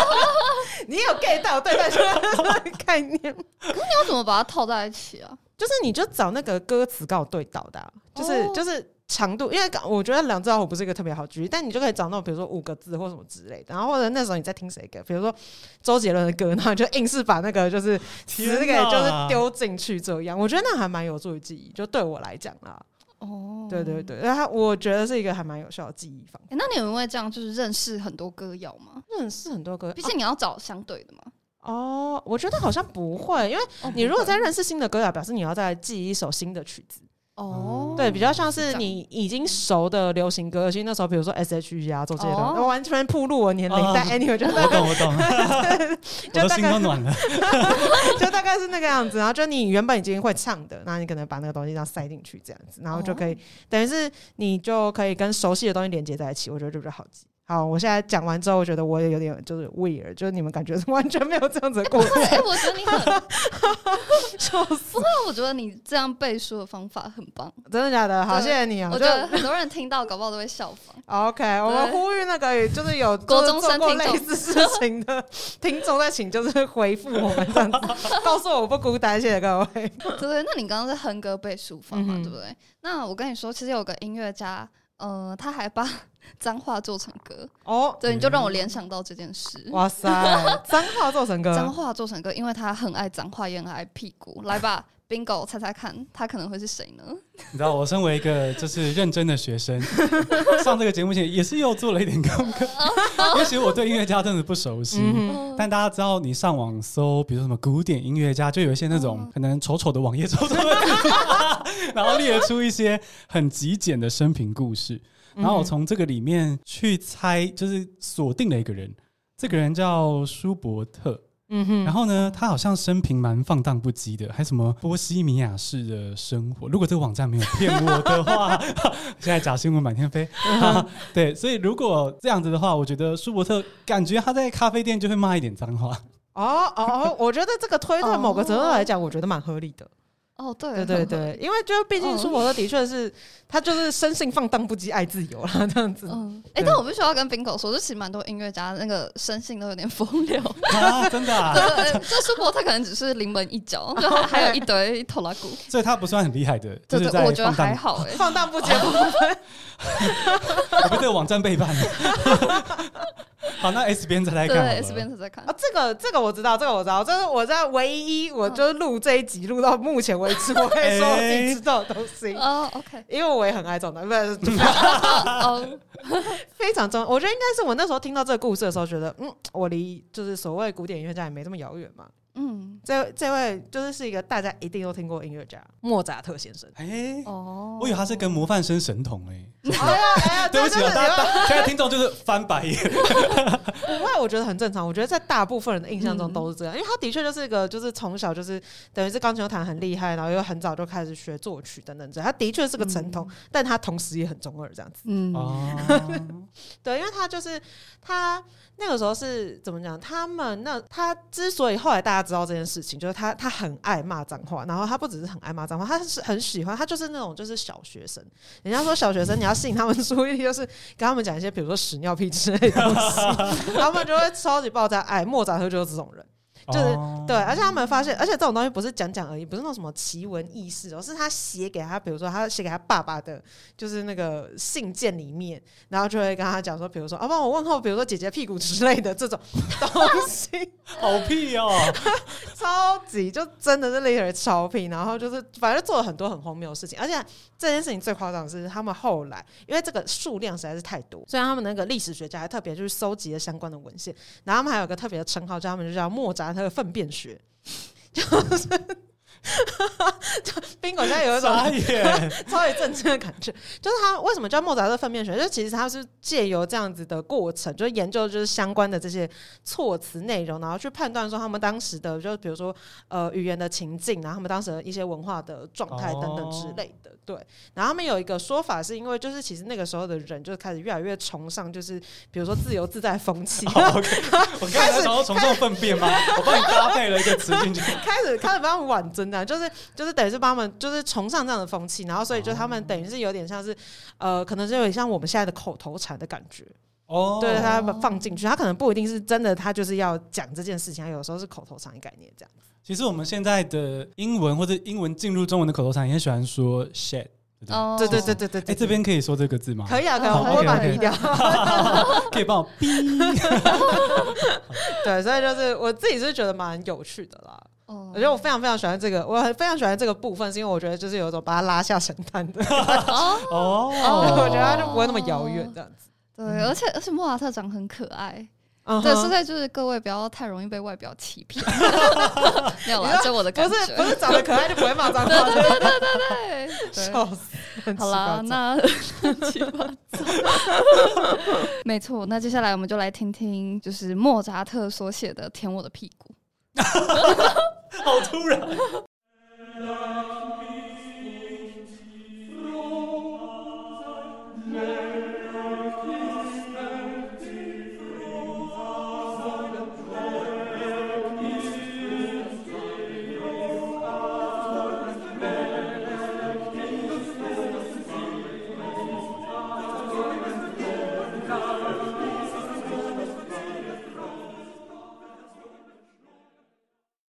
你有 get 到对待的 概念？可是你要怎么把它套在一起啊？就是你就找那个歌词刚好对倒的、啊，就是就是。长度，因为我觉得两只老虎不是一个特别好举例，但你就可以找那种比如说五个字或什么之类的，然后或者那时候你在听谁歌，比如说周杰伦的歌，然后就硬是把那个就是词那个就是丢进去这样，我觉得那还蛮有助于记忆，就对我来讲啦。哦，对对对，然后我觉得是一个还蛮有效的记忆方法。欸，那你有因为这样就是认识很多歌谣吗？认识很多歌，毕竟你要找相对的嘛。哦，我觉得好像不会，因为你如果在认识新的歌谣，表示你要再记一首新的曲子。哦，对，比较像是你已经熟的流行歌，其实那时候比如说 S H E 啊，周杰伦，完全暴露我年龄，但 anyway 就我懂我懂，就大概都暖了，就大概是那个样子。然后就你原本已经会唱的，那你可能把那个东西这样塞进去，这样子，然后就可以等于是你就可以跟熟悉的东西连接在一起，我觉得就比较好记。好，我现在讲完之后，我觉得我也有点就是 weird，就是你们感觉是 完全没有这样子的过程。哎、欸，我觉得你很，不过我觉得你这样背书的方法很棒，真的假的？好，谢谢你啊！我觉得很多人听到，搞不好都会效仿。OK，我们呼吁那个就是有国中生做过类似事情的听众，再请就是回复我们这样子，告诉我我不孤单，谢谢各位。对，那你刚刚是哼歌背书法嘛？嗯、对不对？那我跟你说，其实有个音乐家。呃，他还把 脏话做成歌哦，对，你就让我联想到这件事。哇塞，脏话做成歌，脏话做成歌，因为他很爱脏话，也很爱屁股。来吧，Bingo，猜猜看，他可能会是谁呢？你知道，我身为一个就是认真的学生，上这个节目前也是又做了一点功课。也许我对音乐家真的不熟悉，嗯、但大家知道，你上网搜，比如说什么古典音乐家，就有一些那种可能丑丑的网页，丑丑的，然后列出一些很极简的生平故事，然后我从这个里面去猜，就是锁定了一个人，这个人叫舒伯特。嗯哼，然后呢，他好像生平蛮放荡不羁的，还什么波西米亚式的生活。如果这个网站没有骗我的话，现在假新闻满天飞。对，所以如果这样子的话，我觉得舒伯特感觉他在咖啡店就会骂一点脏话。哦哦，我觉得这个推断某个责任来讲，我觉得蛮合理的。哦，对对 对对，因为就毕竟舒伯特的确是，他就是生性放荡不羁，爱自由啦，这样子。嗯，哎，但我必须要跟 Bingo 说，就其实蛮多音乐家那个生性都有点 风流啊，真的。啊。对，就舒伯特可能只是临门一脚，就还有一堆拖拉库，所以他不算很厉害的。对对，我觉得还好哎，放荡不羁我被这个网站背叛了。好，那 S 边再来看。对，S 边再看。啊，这个这个我知道，这个我知道，这是我在唯一，我就录这一集录到目前为止，我可以 说我自己知道的东西。哦，OK，因为我也很爱这种的，不是，非常重要。我觉得应该是我那时候听到这个故事的时候，觉得，嗯，我离就是所谓古典音乐家也没这么遥远嘛。嗯，这这位就是是一个大家一定都听过音乐家莫扎特先生。哎，哦，我以为他是跟模范生神童 哎。哎呀，对不起啊，大家现在听众就是翻白眼。不会，我觉得很正常。我觉得在大部分人的印象中都是这样，因为他的确就是一个，就是从小就是等于是钢琴弹很厉害，然后又很早就开始学作曲等等这。他的确是个神童，但他同时也很中二这样子。嗯，对，因为他就是他。那个时候是怎么讲？他们那他之所以后来大家知道这件事情，就是他他很爱骂脏话，然后他不只是很爱骂脏话，他是很喜欢，他就是那种就是小学生。人家说小学生你要吸引他们注意力，就是跟他们讲一些比如说屎尿屁之类的东西，他们就会超级爆炸。哎，莫扎特就是这种人。就是、oh. 对，而且他们发现，而且这种东西不是讲讲而已，不是那种什么奇闻异事哦，是他写给他，比如说他写给他爸爸的，就是那个信件里面，然后就会跟他讲说，比如说啊，帮我问候，比如说姐姐屁股之类的这种东西，好屁哦，超级就真的是 literally 超屁，然后就是反正做了很多很荒谬的事情，而且这件事情最夸张的是，他们后来因为这个数量实在是太多，所以他们那个历史学家还特别就是搜集了相关的文献，然后他们还有个特别的称号，叫他们就叫莫扎。他的粪便学，就是 宾馆现在有一种 超级震惊的感觉，就是他为什么叫莫扎特粪便学？就其实他是借由这样子的过程，就研究就是相关的这些措辞内容，然后去判断说他们当时的，就比如说呃语言的情境，然后他们当时的一些文化的状态等等之类的。对，然后他们有一个说法，是因为就是其实那个时候的人就开始越来越崇尚，就是比如说自由自在风气。Oh, OK，我刚才想说崇尚粪便吗？我帮你搭配了一个词进去。开始开始帮他们挽尊的，就是就是等于是帮他们就是崇尚这样的风气，然后所以就他们等于是有点像是呃，可能是有点像我们现在的口头禅的感觉。哦，对，他放进去，他可能不一定是真的，他就是要讲这件事情，他有时候是口头禅的概念这样。其实我们现在的英文或者英文进入中文的口头禅，也很喜欢说 shit。哦，对对对对对，哎，这边可以说这个字吗？可以啊，可以，我会把它逼掉。可以帮我逼。对，所以就是我自己是觉得蛮有趣的啦。哦，我觉得我非常非常喜欢这个，我很非常喜欢这个部分，是因为我觉得就是有一种把它拉下神坛的。哦，我觉得它就不会那么遥远这样子。对，而且而且莫扎特长很可爱。对，现在就是各位不要太容易被外表欺骗。没有啦，就我的感觉，不是不是长得可爱就不会骂脏话。对对对对对，笑死。好啦，那七八糟。没错，那接下来我们就来听听，就是莫扎特所写的《舔我的屁股》。好突然。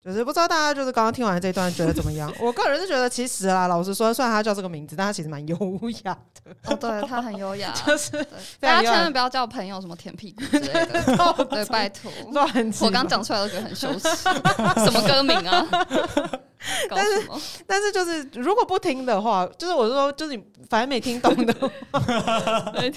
就是不知道大家就是刚刚听完这一段觉得怎么样？我个人是觉得其实啊，老实说，虽然他叫这个名字，但他其实蛮优雅的。哦，对，他很优雅，就是大家千万不要叫朋友什么舔屁股之类的。对，拜托，乱我刚讲出来都觉得很羞耻。什么歌名啊？但是但是就是如果不听的话，就是我说就是你反正没听懂的话，就会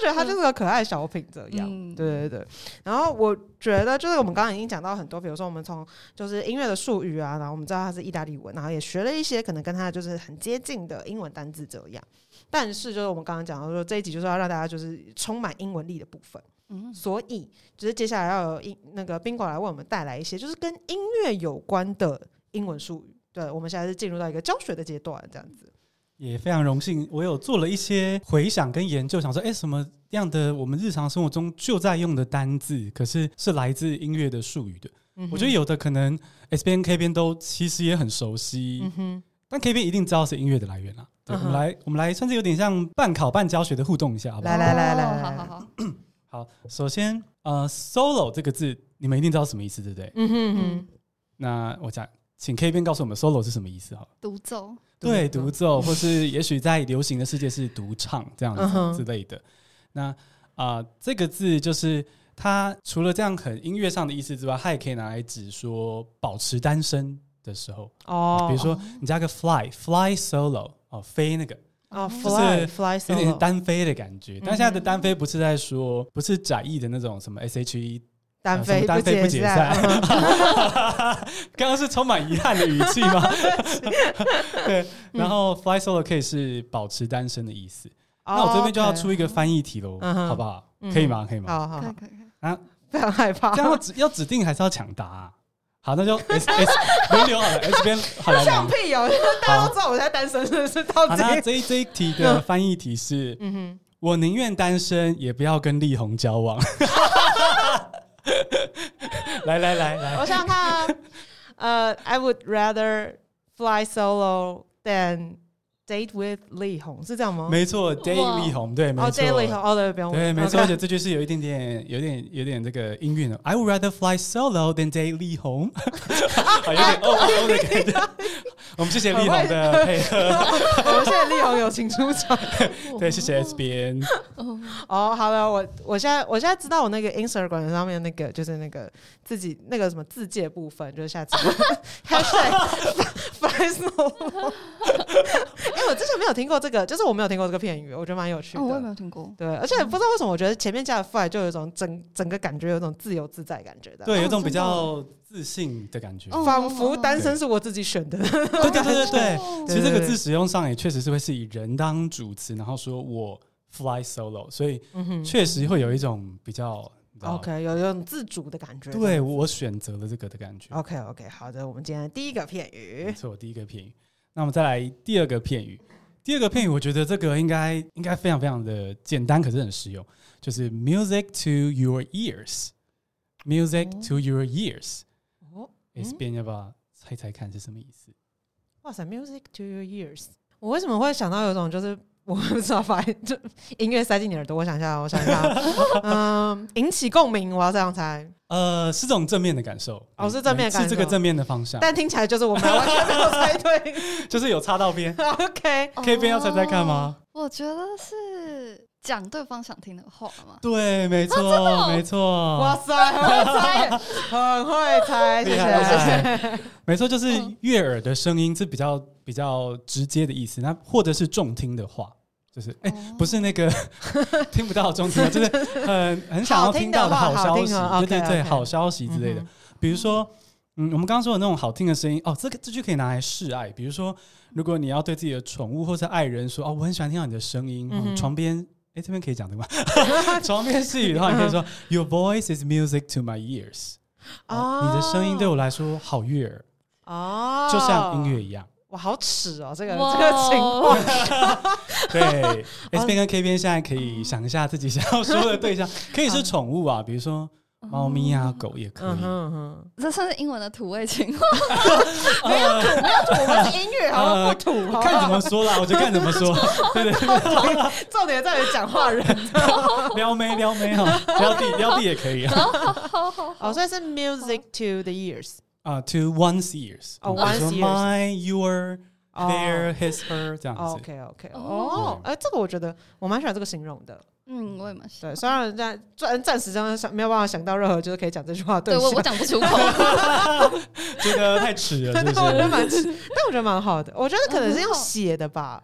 觉得他就是个可爱小品这样。嗯、对对对。然后我觉得就是我们刚刚已经讲到很多，比如说我们从就是音乐的术语啊，然后我们知道它是意大利文，然后也学了一些可能跟它就是很接近的英文单字这样。但是就是我们刚刚讲到说这一集就是要让大家就是充满英文力的部分。嗯。所以就是接下来要有音那个宾果来为我们带来一些就是跟音乐有关的。英文术语，对，我们现在是进入到一个教学的阶段，这样子也非常荣幸。我有做了一些回想跟研究，想说，哎，什么样的我们日常生活中就在用的单字，可是是来自音乐的术语的。嗯、我觉得有的可能 S 边 K 边都其实也很熟悉，嗯、哼但 K 边一定知道是音乐的来源啊。对，嗯、我们来，我们来，甚至有点像半考半教学的互动一下，好不好？来来来来，好好好。好，首先，呃，solo 这个字你们一定知道什么意思，对不对？嗯哼哼。那我讲。请 K 边告诉我们，solo 是什么意思？哈，独奏，对，独奏，或是也许在流行的世界是独唱这样子之类的。那啊、呃，这个字就是它除了这样很音乐上的意思之外，它也可以拿来指说保持单身的时候哦。比如说你加个 fly，fly solo 哦，飞那个哦，fly fly solo 有点单飞的感觉。但现在的单飞不是在说，不是窄义的那种什么 she。单飞不解散，刚刚是充满遗憾的语气吗？对，然后 fly solo 可以是保持单身的意思。那我这边就要出一个翻译题喽，好不好？可以吗？可以吗？好好好，啊，非常害怕。这样要指要指定还是要抢答？好，那就 S S 轮流好了，S 边好了。像屁哦！大家都知道我在单身，是不是？好，那这一这一题的翻译题是：嗯哼，我宁愿单身，也不要跟力宏交往。来来来来，我想想看啊，呃、uh,，I would rather fly solo than date with 力宏，是这样吗？没错，date 力宏，对，没错，对，力宏，哦，对，不用，对，没错，而且这句是有一点点，有点，有点这个音韵的。I would rather fly solo than date 力宏，有点哦哦的感觉。我们谢谢力宏的配合，我们谢谢力宏友情出场。对，谢谢 S B N。哦，好了，我我现在我现在知道我那个 Instagram 上面那个就是那个自己那个什么自介部分，就是下次 Hashtag fly solo。哎，我之前没有听过这个，就是我没有听过这个片语，我觉得蛮有趣的。我也没有听过。对，而且不知道为什么，我觉得前面加了 fly 就有一种整整个感觉，有一种自由自在感觉的。对，有一种比较自信的感觉，仿佛单身是我自己选的。对对对对对，其实这个字使用上也确实是会是以人当主词，然后说我 fly solo，所以确实会有一种比较 OK，有一种自主的感觉。对，我选择了这个的感觉。OK OK，好的，我们今天第一个片语，是我，第一个片语。那我们再来第二个片语，第二个片语，我觉得这个应该应该非常非常的简单，可是很实用，就是 music to your ears，music to your ears。哦，S 边要不要猜猜看是什么意思？哇塞，music to your ears，我为什么会想到有种就是我不知道，反正就音乐塞进你耳朵。我想一下，我想一下，嗯，引起共鸣，我要这样猜。呃，是这种正面的感受，哦，是正面感受，是这个正面的方向。但听起来就是我们完全没有猜对，就是有插到边。OK，可以边要猜猜看吗？我觉得是讲对方想听的话嘛。对，没错，没错。哇塞，很会猜，很会猜，谢谢。没错，就是悦耳的声音是比较比较直接的意思，那或者是中听的话。就是哎，不是那个 听不到中听，就是很很想要听到的好消息，对对对，好消息之类的。比如说，嗯，我们刚刚说的那种好听的声音，哦，这个这句可以拿来示爱。比如说，如果你要对自己的宠物或者爱人说，哦，我很喜欢听到你的声音，床边，哎，这边可以讲对吗？床边细语的话，你可以说，Your voice is music to my ears。哦，你的声音对我来说好悦耳，哦，就像音乐一样。哇，好耻哦，这个这个情况。对，S 边跟 K 边现在可以想一下自己想要说的对象，可以是宠物啊，比如说猫咪啊、狗也可以。这算是英文的土味情话。没有土，没有土，我们是音乐，好不土。看怎么说啦，我就看怎么说。对对对，重点在于讲话人。撩妹撩妹哈，撩弟撩弟也可以啊。好，所以是 music to the ears 啊，to one's ears。哦，one's ears。My, your。There, his, her，这样子。OK, OK，哦，哎，这个我觉得我蛮喜欢这个形容的。嗯，我也蛮喜欢。对，虽然人家暂暂时这样想没有办法想到任何就是可以讲这句话对，我我讲不出口，觉 得太迟了。但我觉得蛮迟，但我觉得蛮好的。我觉得可能是用写的吧。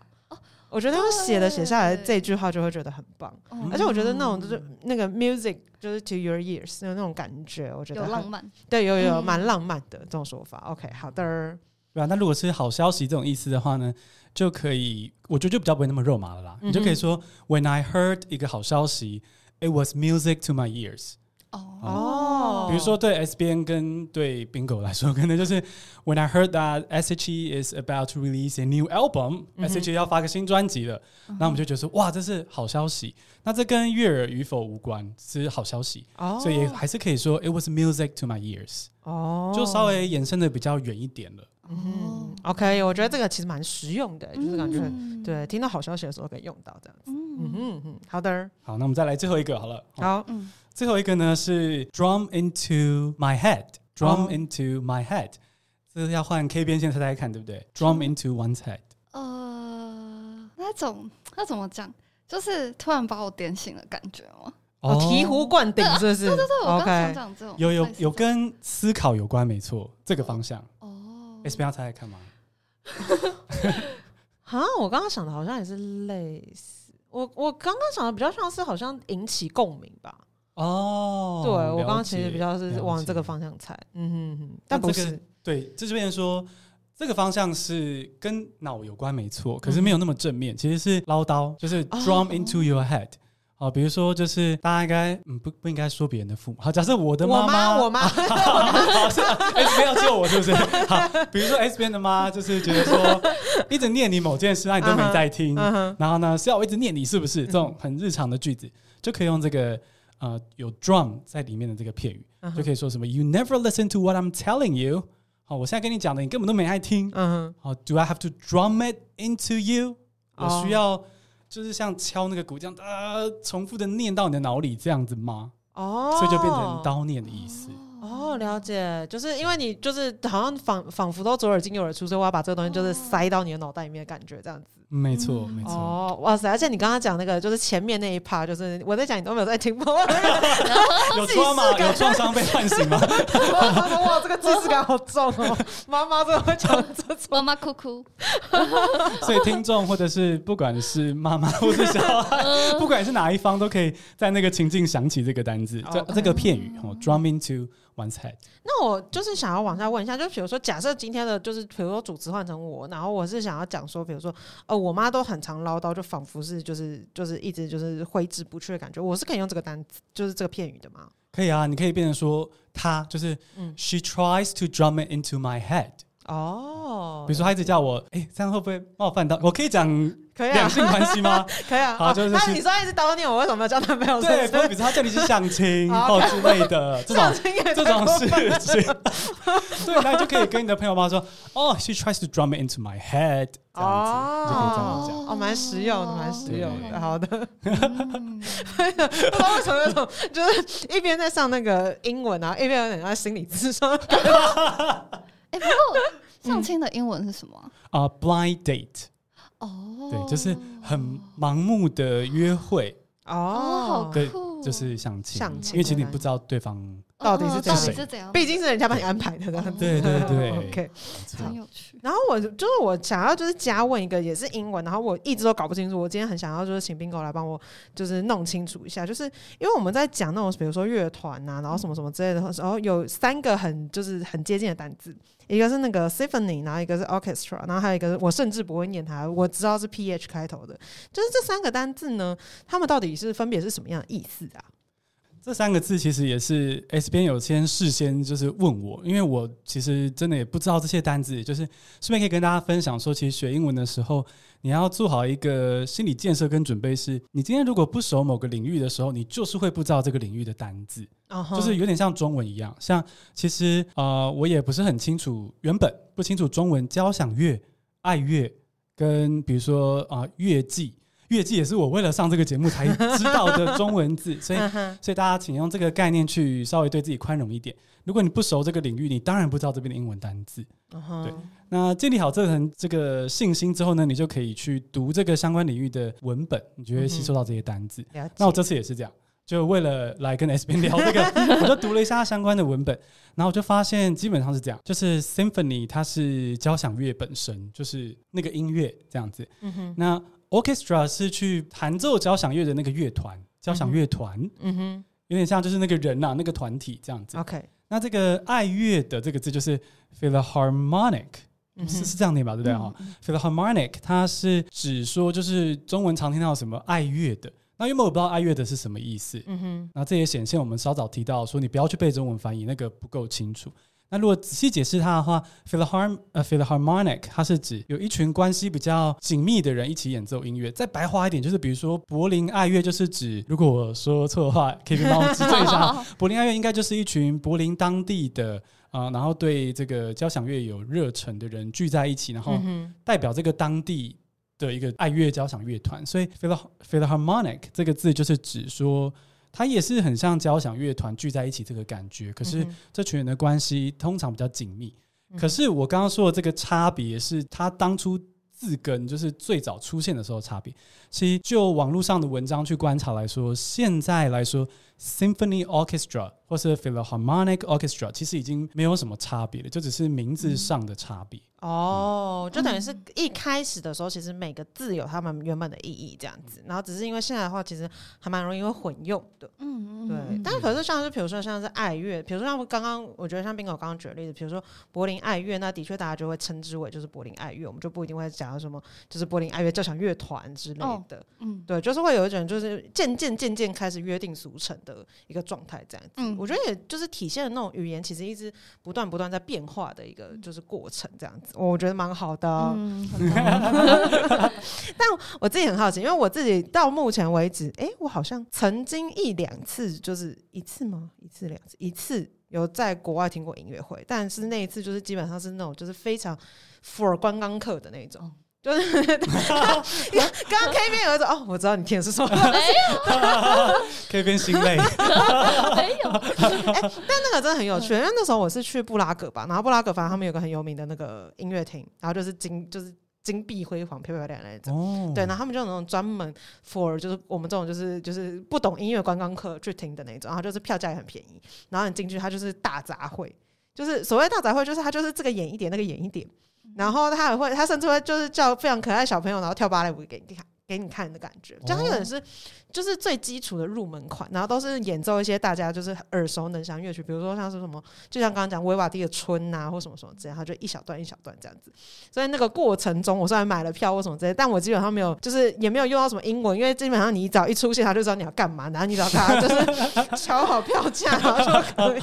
我觉得用写的写下来这句话就会觉得很棒。而且我觉得那种就是那个 music 就是 to your ears 有那种感觉，我觉得有浪漫。对，有有蛮浪漫的这种说法。OK，好的。对啊，那如果是好消息这种意思的话呢，就可以，我觉得就比较不会那么肉麻了啦。嗯、哼你就可以说，When I heard 一个好消息，it was music to my ears。哦，比如说对 S 编跟对 Bingo 来说，可能就是 When I heard that SHE is about to release a new album，SHE、嗯、哼要发个新专辑了，那、嗯、哼我们就觉得说，哇，这是好消息。那这跟悦耳与否无关，是好消息。哦，所以也还是可以说，it was music to my ears。哦，就稍微延伸的比较远一点了。嗯，OK，我觉得这个其实蛮实用的，就是感觉、嗯、对，听到好消息的时候可以用到这样子。嗯嗯嗯，好的，好，那我们再来最后一个好了。好，嗯、最后一个呢是 drum into my head，drum、哦、into my head，这是要换 K 边线猜猜看，对不对？drum into one's head。呃，那种那怎么讲？就是突然把我点醒的感觉吗？哦，醍醐灌顶是不是？对对对，我刚想讲这种，有有有跟思考有关，没错，这个方向。哦。S 边要猜猜看吗？啊，我刚刚想的好像也是类似。我我刚刚想的比较像是好像引起共鸣吧。哦，对，我刚刚其实比较是往这个方向猜。嗯哼哼，但不是。对，这这边说这个方向是跟脑有关，没错，可是没有那么正面，其实是唠叨，就是 drum into your head。哦，比如说，就是大家应该嗯不不应该说别人的父母。好，假设我的妈妈，我妈，好是 S 边要救我是不是？好，比如说 S 边的妈就是觉得说一直念你某件事，那你都没在听，然后呢是要我一直念你是不是？这种 很日常的句子就可以用这个呃有 drum 在里面的这个片语，就可以说什么 You never listen to what I'm telling you。好，我现在跟你讲的你根本都没爱听。嗯，好，Do I have to drum it into you？我需要。就是像敲那个鼓这样，呃，重复的念到你的脑里这样子吗？哦，所以就变成叨念的意思。哦，了解，就是因为你就是好像仿仿佛都左耳进右耳出，所以我要把这个东西就是塞到你的脑袋里面的感觉这样子。没错，没错。哦，哇塞！而且你刚刚讲那个，就是前面那一趴，就是我在讲，你都没有在听 吗？有创吗？有创伤被唤醒吗？哇，这个既视感好重哦！妈妈真的会讲这种，妈妈哭哭。所以听众或者是不管是妈妈或者小孩，不管是哪一方，都可以在那个情境想起这个单字，这这个片语哦，drum into。One's head。那我就是想要往下问一下，就比如说，假设今天的就是，比如说主持换成我，然后我是想要讲说，比如说，呃，我妈都很常唠叨，就仿佛是就是就是一直就是挥之不去的感觉。我是可以用这个单词，就是这个片语的吗？可以啊，你可以变成说，她就是，嗯，she tries to drum it into my head。哦，比如说他一直叫我，哎，这样会不会冒犯到？我可以讲两性关系吗？可以啊。好，就是那你说一直叨念我，为什么没有交男朋友？对，比如说他叫你去相亲 或之类的 这种这种事情，对，那就可以跟你的朋友妈说，哦，she tries to drum it into my head，这样子就可以这样讲。哦，蛮实用的，蛮实用的。好的，不知道为什么有种就是一边在上那个英文，然后一边有点在心理智商。哎，不过相亲的英文是什么啊？Blind date。哦，对，就是很盲目的约会。哦，对，就是相亲，相亲，因为其实你不知道对方。到底是怎样？毕竟是人家帮你安排的，对对对，OK，很有趣。然后我就是我想要就是加问一个也是英文，然后我一直都搞不清楚。我今天很想要就是请 Bingo 来帮我就是弄清楚一下，就是因为我们在讲那种比如说乐团呐，然后什么什么之类的然后，有三个很就是很接近的单字，一个是那个 symphony，然后一个是 orchestra，然后还有一个我甚至不会念它，我知道是 ph 开头的，就是这三个单字呢，它们到底是分别是什么样的意思啊？这三个字其实也是 S 边有先事先就是问我，因为我其实真的也不知道这些单字，就是顺便可以跟大家分享说，其实学英文的时候，你要做好一个心理建设跟准备，是你今天如果不熟某个领域的时候，你就是会不知道这个领域的单字，uh huh. 就是有点像中文一样，像其实呃我也不是很清楚，原本不清楚中文交响乐、爱乐跟比如说啊乐季。乐季也是我为了上这个节目才知道的中文字，所以所以大家请用这个概念去稍微对自己宽容一点。如果你不熟这个领域，你当然不知道这边的英文单字。对，那建立好这层这个信心之后呢，你就可以去读这个相关领域的文本，你就会吸收到这些单字。那我这次也是这样，就为了来跟 S 边聊这个，我就读了一下相关的文本，然后我就发现基本上是这样，就是 symphony 它是交响乐本身，就是那个音乐这样子。那 Orchestra 是去弹奏交响乐的那个乐团，交响乐团，嗯哼，有点像就是那个人呐、啊，那个团体这样子。OK，那这个爱乐的这个字就是 Philharmonic，、嗯、是是这样念吧？对不对哈、嗯、？Philharmonic 它是指说就是中文常听到什么爱乐的，那因为我不知道爱乐的是什么意思，嗯哼，那这也显现我们稍早提到说你不要去背中文翻译，那个不够清楚。那如果仔细解释它的话，Philharm 呃 Philharmonic 它是指有一群关系比较紧密的人一起演奏音乐。再白话一点，就是比如说柏林爱乐，就是指如果我说错的话，可以帮我指正一下。柏林爱乐应该就是一群柏林当地的啊、呃，然后对这个交响乐有热忱的人聚在一起，然后代表这个当地的一个爱乐交响乐团。所以 Philharmonic 这个字就是指说。它也是很像交响乐团聚在一起这个感觉，可是这群人的关系通常比较紧密。可是我刚刚说的这个差别是，它当初字根就是最早出现的时候差别。其实就网络上的文章去观察来说，现在来说，Symphony Orchestra 或是 Philharmonic Orchestra 其实已经没有什么差别了，就只是名字上的差别。哦，就等于是一开始的时候，其实每个字有他们原本的意义这样子，然后只是因为现在的话，其实还蛮容易会混用的。嗯嗯，对。但是可是像是比如说像是爱乐，比如说像刚刚我觉得像 Bingo 刚刚举的例子，比如说柏林爱乐，那的确大家就会称之为就是柏林爱乐，我们就不一定会讲到什么就是柏林爱乐交响乐团之类的。嗯，对，就是会有一种就是渐渐渐渐开始约定俗成的一个状态这样子。嗯，我觉得也就是体现了那种语言其实一直不断不断在变化的一个就是过程这样子。我觉得蛮好的，嗯、但我自己很好奇，因为我自己到目前为止，哎、欸，我好像曾经一两次，就是一次吗？一次两次，一次有在国外听过音乐会，但是那一次就是基本上是那种就是非常 for 观光客的那种，就是 刚刚 K 边有一种哦，我知道你听的是什么，没有。K 边心累，没有，哎、欸，但那个真的很有趣，因为那时候我是去布拉格吧，然后布拉格反正他们有个很有名的那个音乐厅，然后就是金就是金碧辉煌、漂漂亮亮那种，哦、对，然后他们就有那种专门 for 就是我们这种就是就是不懂音乐观光客去听的那种，然后就是票价也很便宜，然后你进去它就是大杂烩，就是所谓大杂烩，就是它就是这个演一点，那个演一点。然后他还会，他甚至会就是叫非常可爱小朋友，然后跳芭蕾舞给你看，给你看的感觉，就他有点是。就是最基础的入门款，然后都是演奏一些大家就是耳熟能详乐曲，比如说像是什么，就像刚刚讲维瓦蒂的春啊，或什么什么之类，他就一小段一小段这样子。所以那个过程中，我虽然买了票或什么之类，但我基本上没有，就是也没有用到什么英文，因为基本上你只要一出现，他就知道你要干嘛，然后你只要他就是敲好票价，然后就可以。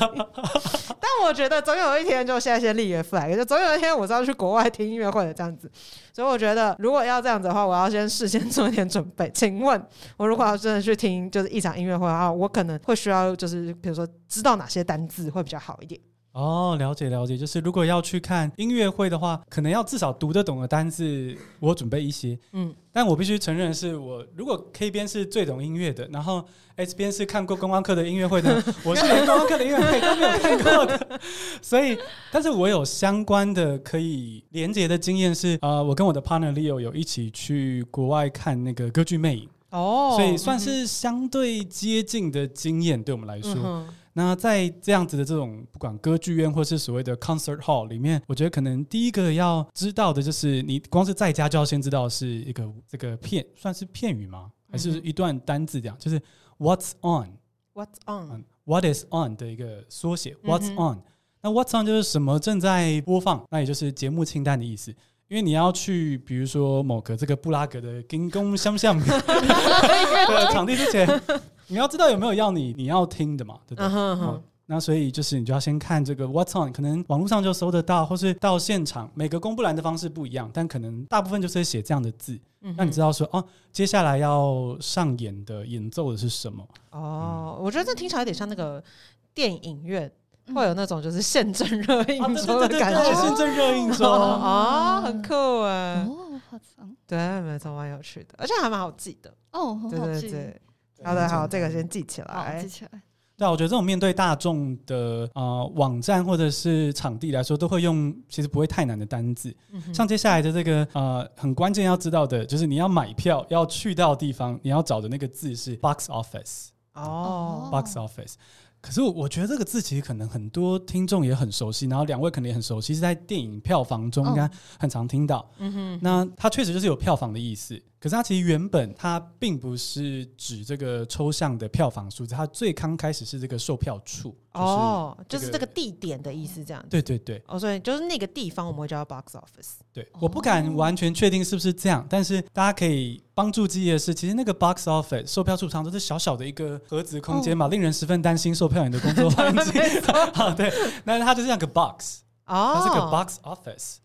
但我觉得总有一天，就现在先立个 flag，就总有一天我是要去国外听音乐会的这样子。所以我觉得，如果要这样子的话，我要先事先做一点准备。请问，我如果要真的去听就是一场音乐会的话，我可能会需要就是比如说知道哪些单字会比较好一点。哦，了解了解，就是如果要去看音乐会的话，可能要至少读得懂的单字，我准备一些。嗯，但我必须承认，是我如果 K 边是最懂音乐的，然后 S 边是看过公关课的音乐会的，我是连公关课的音乐会都没有看过的。所以，但是我有相关的可以连接的经验是，呃，我跟我的 partner Leo 有一起去国外看那个歌剧魅影。哦，所以算是相对接近的经验，对我们来说。嗯那在这样子的这种不管歌剧院或是所谓的 concert hall 里面，我觉得可能第一个要知道的就是，你光是在家就要先知道是一个这个片，算是片语吗？还是一段单字这样？就是 What's on？What's on？What is on 的一个缩写？What's on？那 What's on 就是什么正在播放？那也就是节目清单的意思。因为你要去，比如说某个这个布拉格的金宫相向的场地之前，你要知道有没有要你你要听的嘛，对不对？Uh huh, uh huh. 那所以就是你就要先看这个 What's on，可能网络上就搜得到，或是到现场，每个公布栏的方式不一样，但可能大部分就是写这样的字，让、uh. 你知道说哦，接下来要上演的演奏的是什么。哦、uh，huh. 我觉得这听起来有点像那个电影院。会有那种就是现正热映中的感觉，现正热映中啊，很酷哎！哦，好长，对，没错，蛮有趣的，而且还蛮好记的。哦，对对对。好的，好，这个先记起来，记起来。对啊，我觉得这种面对大众的呃网站或者是场地来说，都会用其实不会太难的单字。像接下来的这个呃很关键要知道的，就是你要买票要去到地方，你要找的那个字是 box office 哦，box office。可是我我觉得这个字其实可能很多听众也很熟悉，然后两位可能也很熟悉，是在电影票房中应该很常听到。嗯哼，那它确实就是有票房的意思。可是它其实原本它并不是指这个抽象的票房数字，它最刚开始是这个售票处。哦，就是这个地点的意思，这样子。对对对。哦，所以就是那个地方我们会叫 box office。对，我不敢完全确定是不是这样，但是大家可以帮助记忆的是，其实那个 box office 售票处常都是小小的一个盒子空间嘛，令人十分担心售票员的工作 环境。好，对，那它就是像个 box，哦它是个 box office。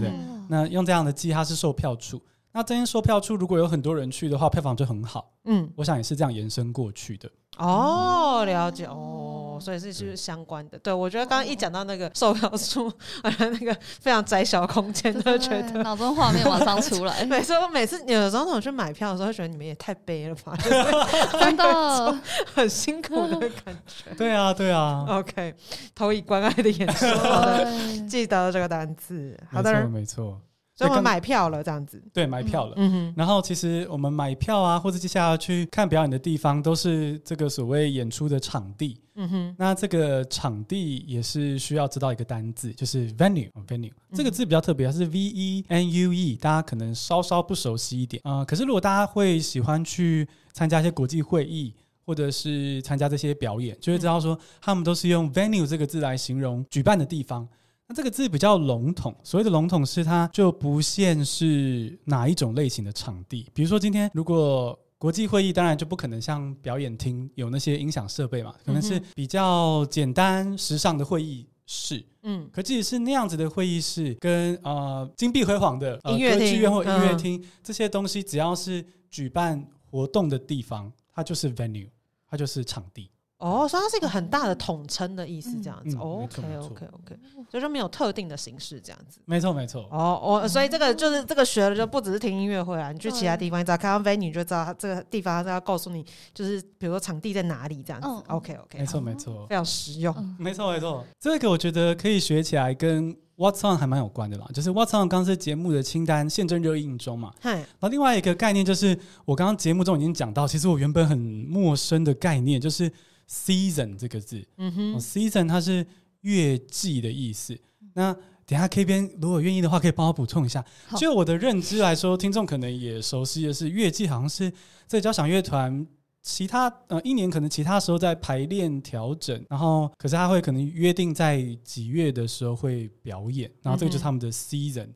对。那用这样的记，它是售票处。那这间售票处如果有很多人去的话，票房就很好。嗯，我想也是这样延伸过去的。哦，了解哦，所以是是相关的。对，我觉得刚刚一讲到那个售票处，好像那个非常窄小空间，就觉得脑中画面马上出来。每次每次有的时候我去买票的时候，会觉得你们也太悲了吧，真的很辛苦的感觉。对啊，对啊。OK，投以关爱的眼神，好的，记得这个单词。好的，没错。所以我们买票了，这样子。对，买票了。嗯哼。然后其实我们买票啊，或者接下来去看表演的地方，都是这个所谓演出的场地。嗯哼。那这个场地也是需要知道一个单字，就是 venue。venue 这个字比较特别，它是 V E N U E，大家可能稍稍不熟悉一点啊。可是如果大家会喜欢去参加一些国际会议，或者是参加这些表演，就会知道说他们都是用 venue 这个字来形容举办的地方。这个字比较笼统，所谓的笼统是它就不限是哪一种类型的场地。比如说今天如果国际会议，当然就不可能像表演厅有那些音响设备嘛，可能是比较简单时尚的会议室。嗯，可即使是那样子的会议室，跟呃金碧辉煌的呃歌剧院或音乐厅、嗯、这些东西，只要是举办活动的地方，它就是 venue，它就是场地。哦，所以它是一个很大的统称的意思，这样子。OK，OK，OK，所以就没有特定的形式，这样子。没错，没错。哦，我所以这个就是这个学了就不只是听音乐会啊，你去其他地方，你只要看到 venue，你就知道它这个地方是要告诉你，就是比如说场地在哪里这样子。OK，OK，没错，没错，非常实用。没错，没错。这个我觉得可以学起来，跟 What's on 还蛮有关的啦。就是 What's on 刚刚是节目的清单，现正热映中嘛。嗨。然后另外一个概念就是，我刚刚节目中已经讲到，其实我原本很陌生的概念就是。Season 这个字，嗯哼，Season 它是月季的意思。那等下 K 边如果愿意的话，可以帮我补充一下。就我的认知来说，听众可能也熟悉的是，乐季好像是在交响乐团其他呃一年可能其他时候在排练调整，然后可是他会可能约定在几月的时候会表演，然后这个就是他们的 Season。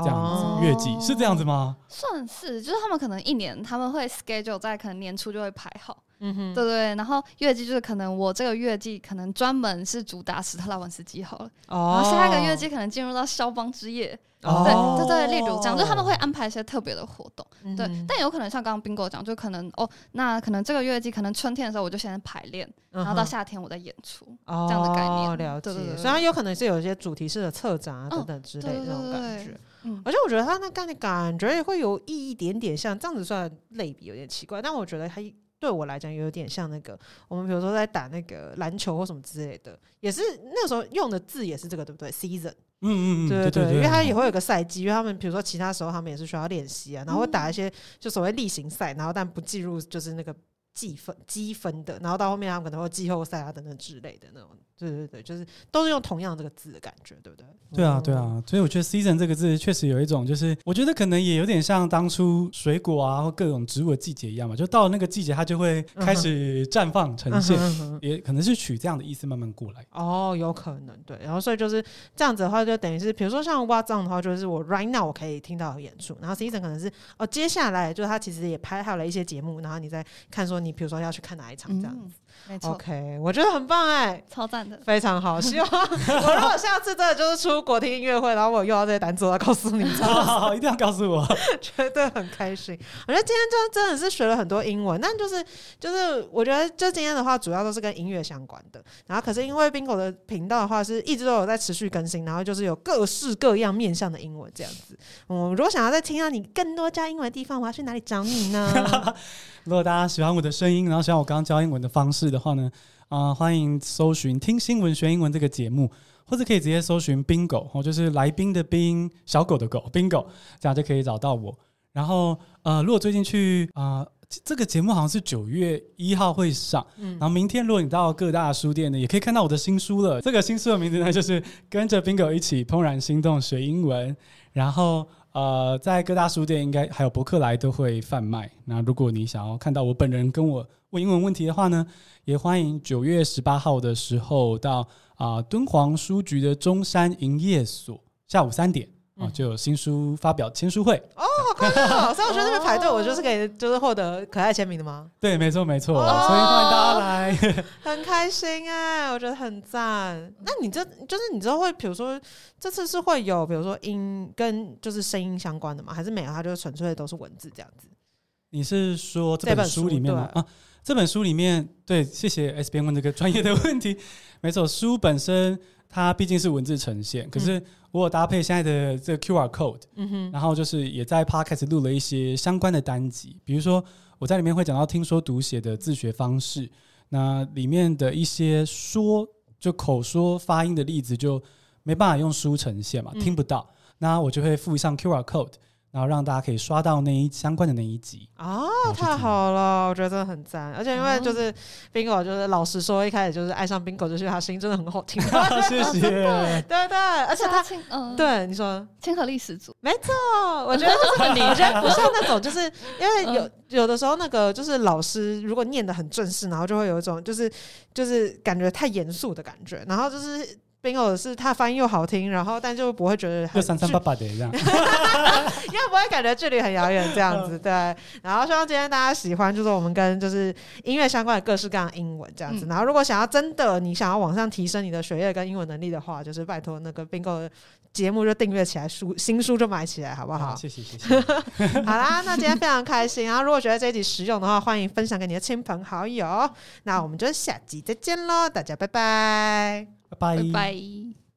这样子，月季是这样子吗？算是，就是他们可能一年他们会 schedule 在可能年初就会排好，嗯哼，对对。然后月季就是可能我这个月季可能专门是主打史特拉文斯基好了，哦、然后下一个月季可能进入到肖邦之夜。哦、对对对，例如这样，就他们会安排一些特别的活动，嗯、对。但有可能像刚刚 Bingo 讲，就可能哦，那可能这个月季可能春天的时候我就先排练，嗯、然后到夏天我再演出，哦、这样的概念。了解。对对对，虽然有可能是有一些主题式的策展啊等等之类的那种感觉，嗯。而且我觉得他那概念感觉也会有一点点像这样子，算类比有点奇怪，但我觉得他对我来讲有点像那个我们比如说在打那个篮球或什么之类的，也是那时候用的字也是这个，对不对？Season。嗯嗯嗯，对对对，对对对，因为他也会有个赛季，因为他们比如说其他时候他们也是需要练习啊，然后会打一些就所谓例行赛，然后但不计入就是那个计分积分的，然后到后面他们可能会季后赛啊等等之类的那种。对对对，就是都是用同样这个字的感觉，对不对？对啊，对啊，所以我觉得 “season” 这个字确实有一种，就是我觉得可能也有点像当初水果啊或各种植物的季节一样嘛，就到了那个季节，它就会开始绽放呈现，嗯、也可能是取这样的意思慢慢过来。哦，有可能对，然后所以就是这样子的话，就等于是比如说像 What's On 的话，就是我 Right Now 我可以听到的演出，然后 season 可能是哦接下来就是他其实也拍好了一些节目，然后你再看说你比如说要去看哪一场这样子。嗯没错，OK，我觉得很棒哎、欸，超赞的，非常好。希望 我如果下次真的就是出国听音乐会，然后我又要这些单词，我要告诉你，好好好，一定要告诉我，绝对很开心。我觉得今天就真的是学了很多英文，但就是就是我觉得就今天的话，主要都是跟音乐相关的。然后可是因为 Bingo 的频道的话，是一直都有在持续更新，然后就是有各式各样面向的英文这样子。嗯，如果想要再听到你更多教英文的地方，我要去哪里找你呢？如果大家喜欢我的声音，然后喜欢我刚刚教英文的方式的话呢，啊、呃，欢迎搜寻“听新闻学英文”这个节目，或者可以直接搜寻 “Bingo”，哦，就是来宾的宾，小狗的狗，Bingo，这样就可以找到我。然后，呃，如果最近去啊、呃，这个节目好像是九月一号会上，嗯，然后明天如果你到各大书店呢，也可以看到我的新书了。这个新书的名字呢，就是跟着 Bingo 一起怦然心动学英文，然后。呃，在各大书店应该还有博客来都会贩卖。那如果你想要看到我本人跟我问英文问题的话呢，也欢迎九月十八号的时候到啊、敦煌书局的中山营业所，下午三点。哦，就有新书发表签书会哦，好快乐！所以我觉得那边排队，我就是可以就是获得可爱签名的吗？对，没错，没错，哦、所以欢迎大家来，很开心哎，我觉得很赞。那你这就是你知道会，比如说这次是会有，比如说音跟就是声音相关的吗？还是没有？它就是纯粹都是文字这样子？你是说这本书里面吗？啊，这本书里面，对，谢谢 S 编问这个专业的问题。没错，书本身。它毕竟是文字呈现，可是我有搭配现在的这个 QR code，嗯哼，然后就是也在 Podcast 录了一些相关的单集，比如说我在里面会讲到听说读写的自学方式，那里面的一些说就口说发音的例子就没办法用书呈现嘛，听不到，那我就会附上 QR code。然后让大家可以刷到那一相关的那一集哦，太好了，我觉得真的很赞。而且因为就是 Bingo，就是老实说，一开始就是爱上 Bingo，就是他声音真的很好听。谢谢，对对，而且他嗯，对你说亲和力十足，没错。我觉得就是 你，我觉得不像那种，就是因为有有的时候那个就是老师如果念的很正式，然后就会有一种就是就是感觉太严肃的感觉，然后就是。Bingo 是他发音又好听，然后但就不会觉得又三三八八的这样，又不会感觉距离很遥远这样子，对。然后希望今天大家喜欢，就是我们跟就是音乐相关的各式各样的英文这样子。嗯、然后如果想要真的你想要往上提升你的学业跟英文能力的话，就是拜托那个 Bingo 的节目就订阅起来，书新书就买起来，好不好？谢谢谢谢。好啦，那今天非常开心。然后如果觉得这一集实用的话，欢迎分享给你的亲朋好友。那我们就下集再见喽，大家拜拜。拜拜。拜拜。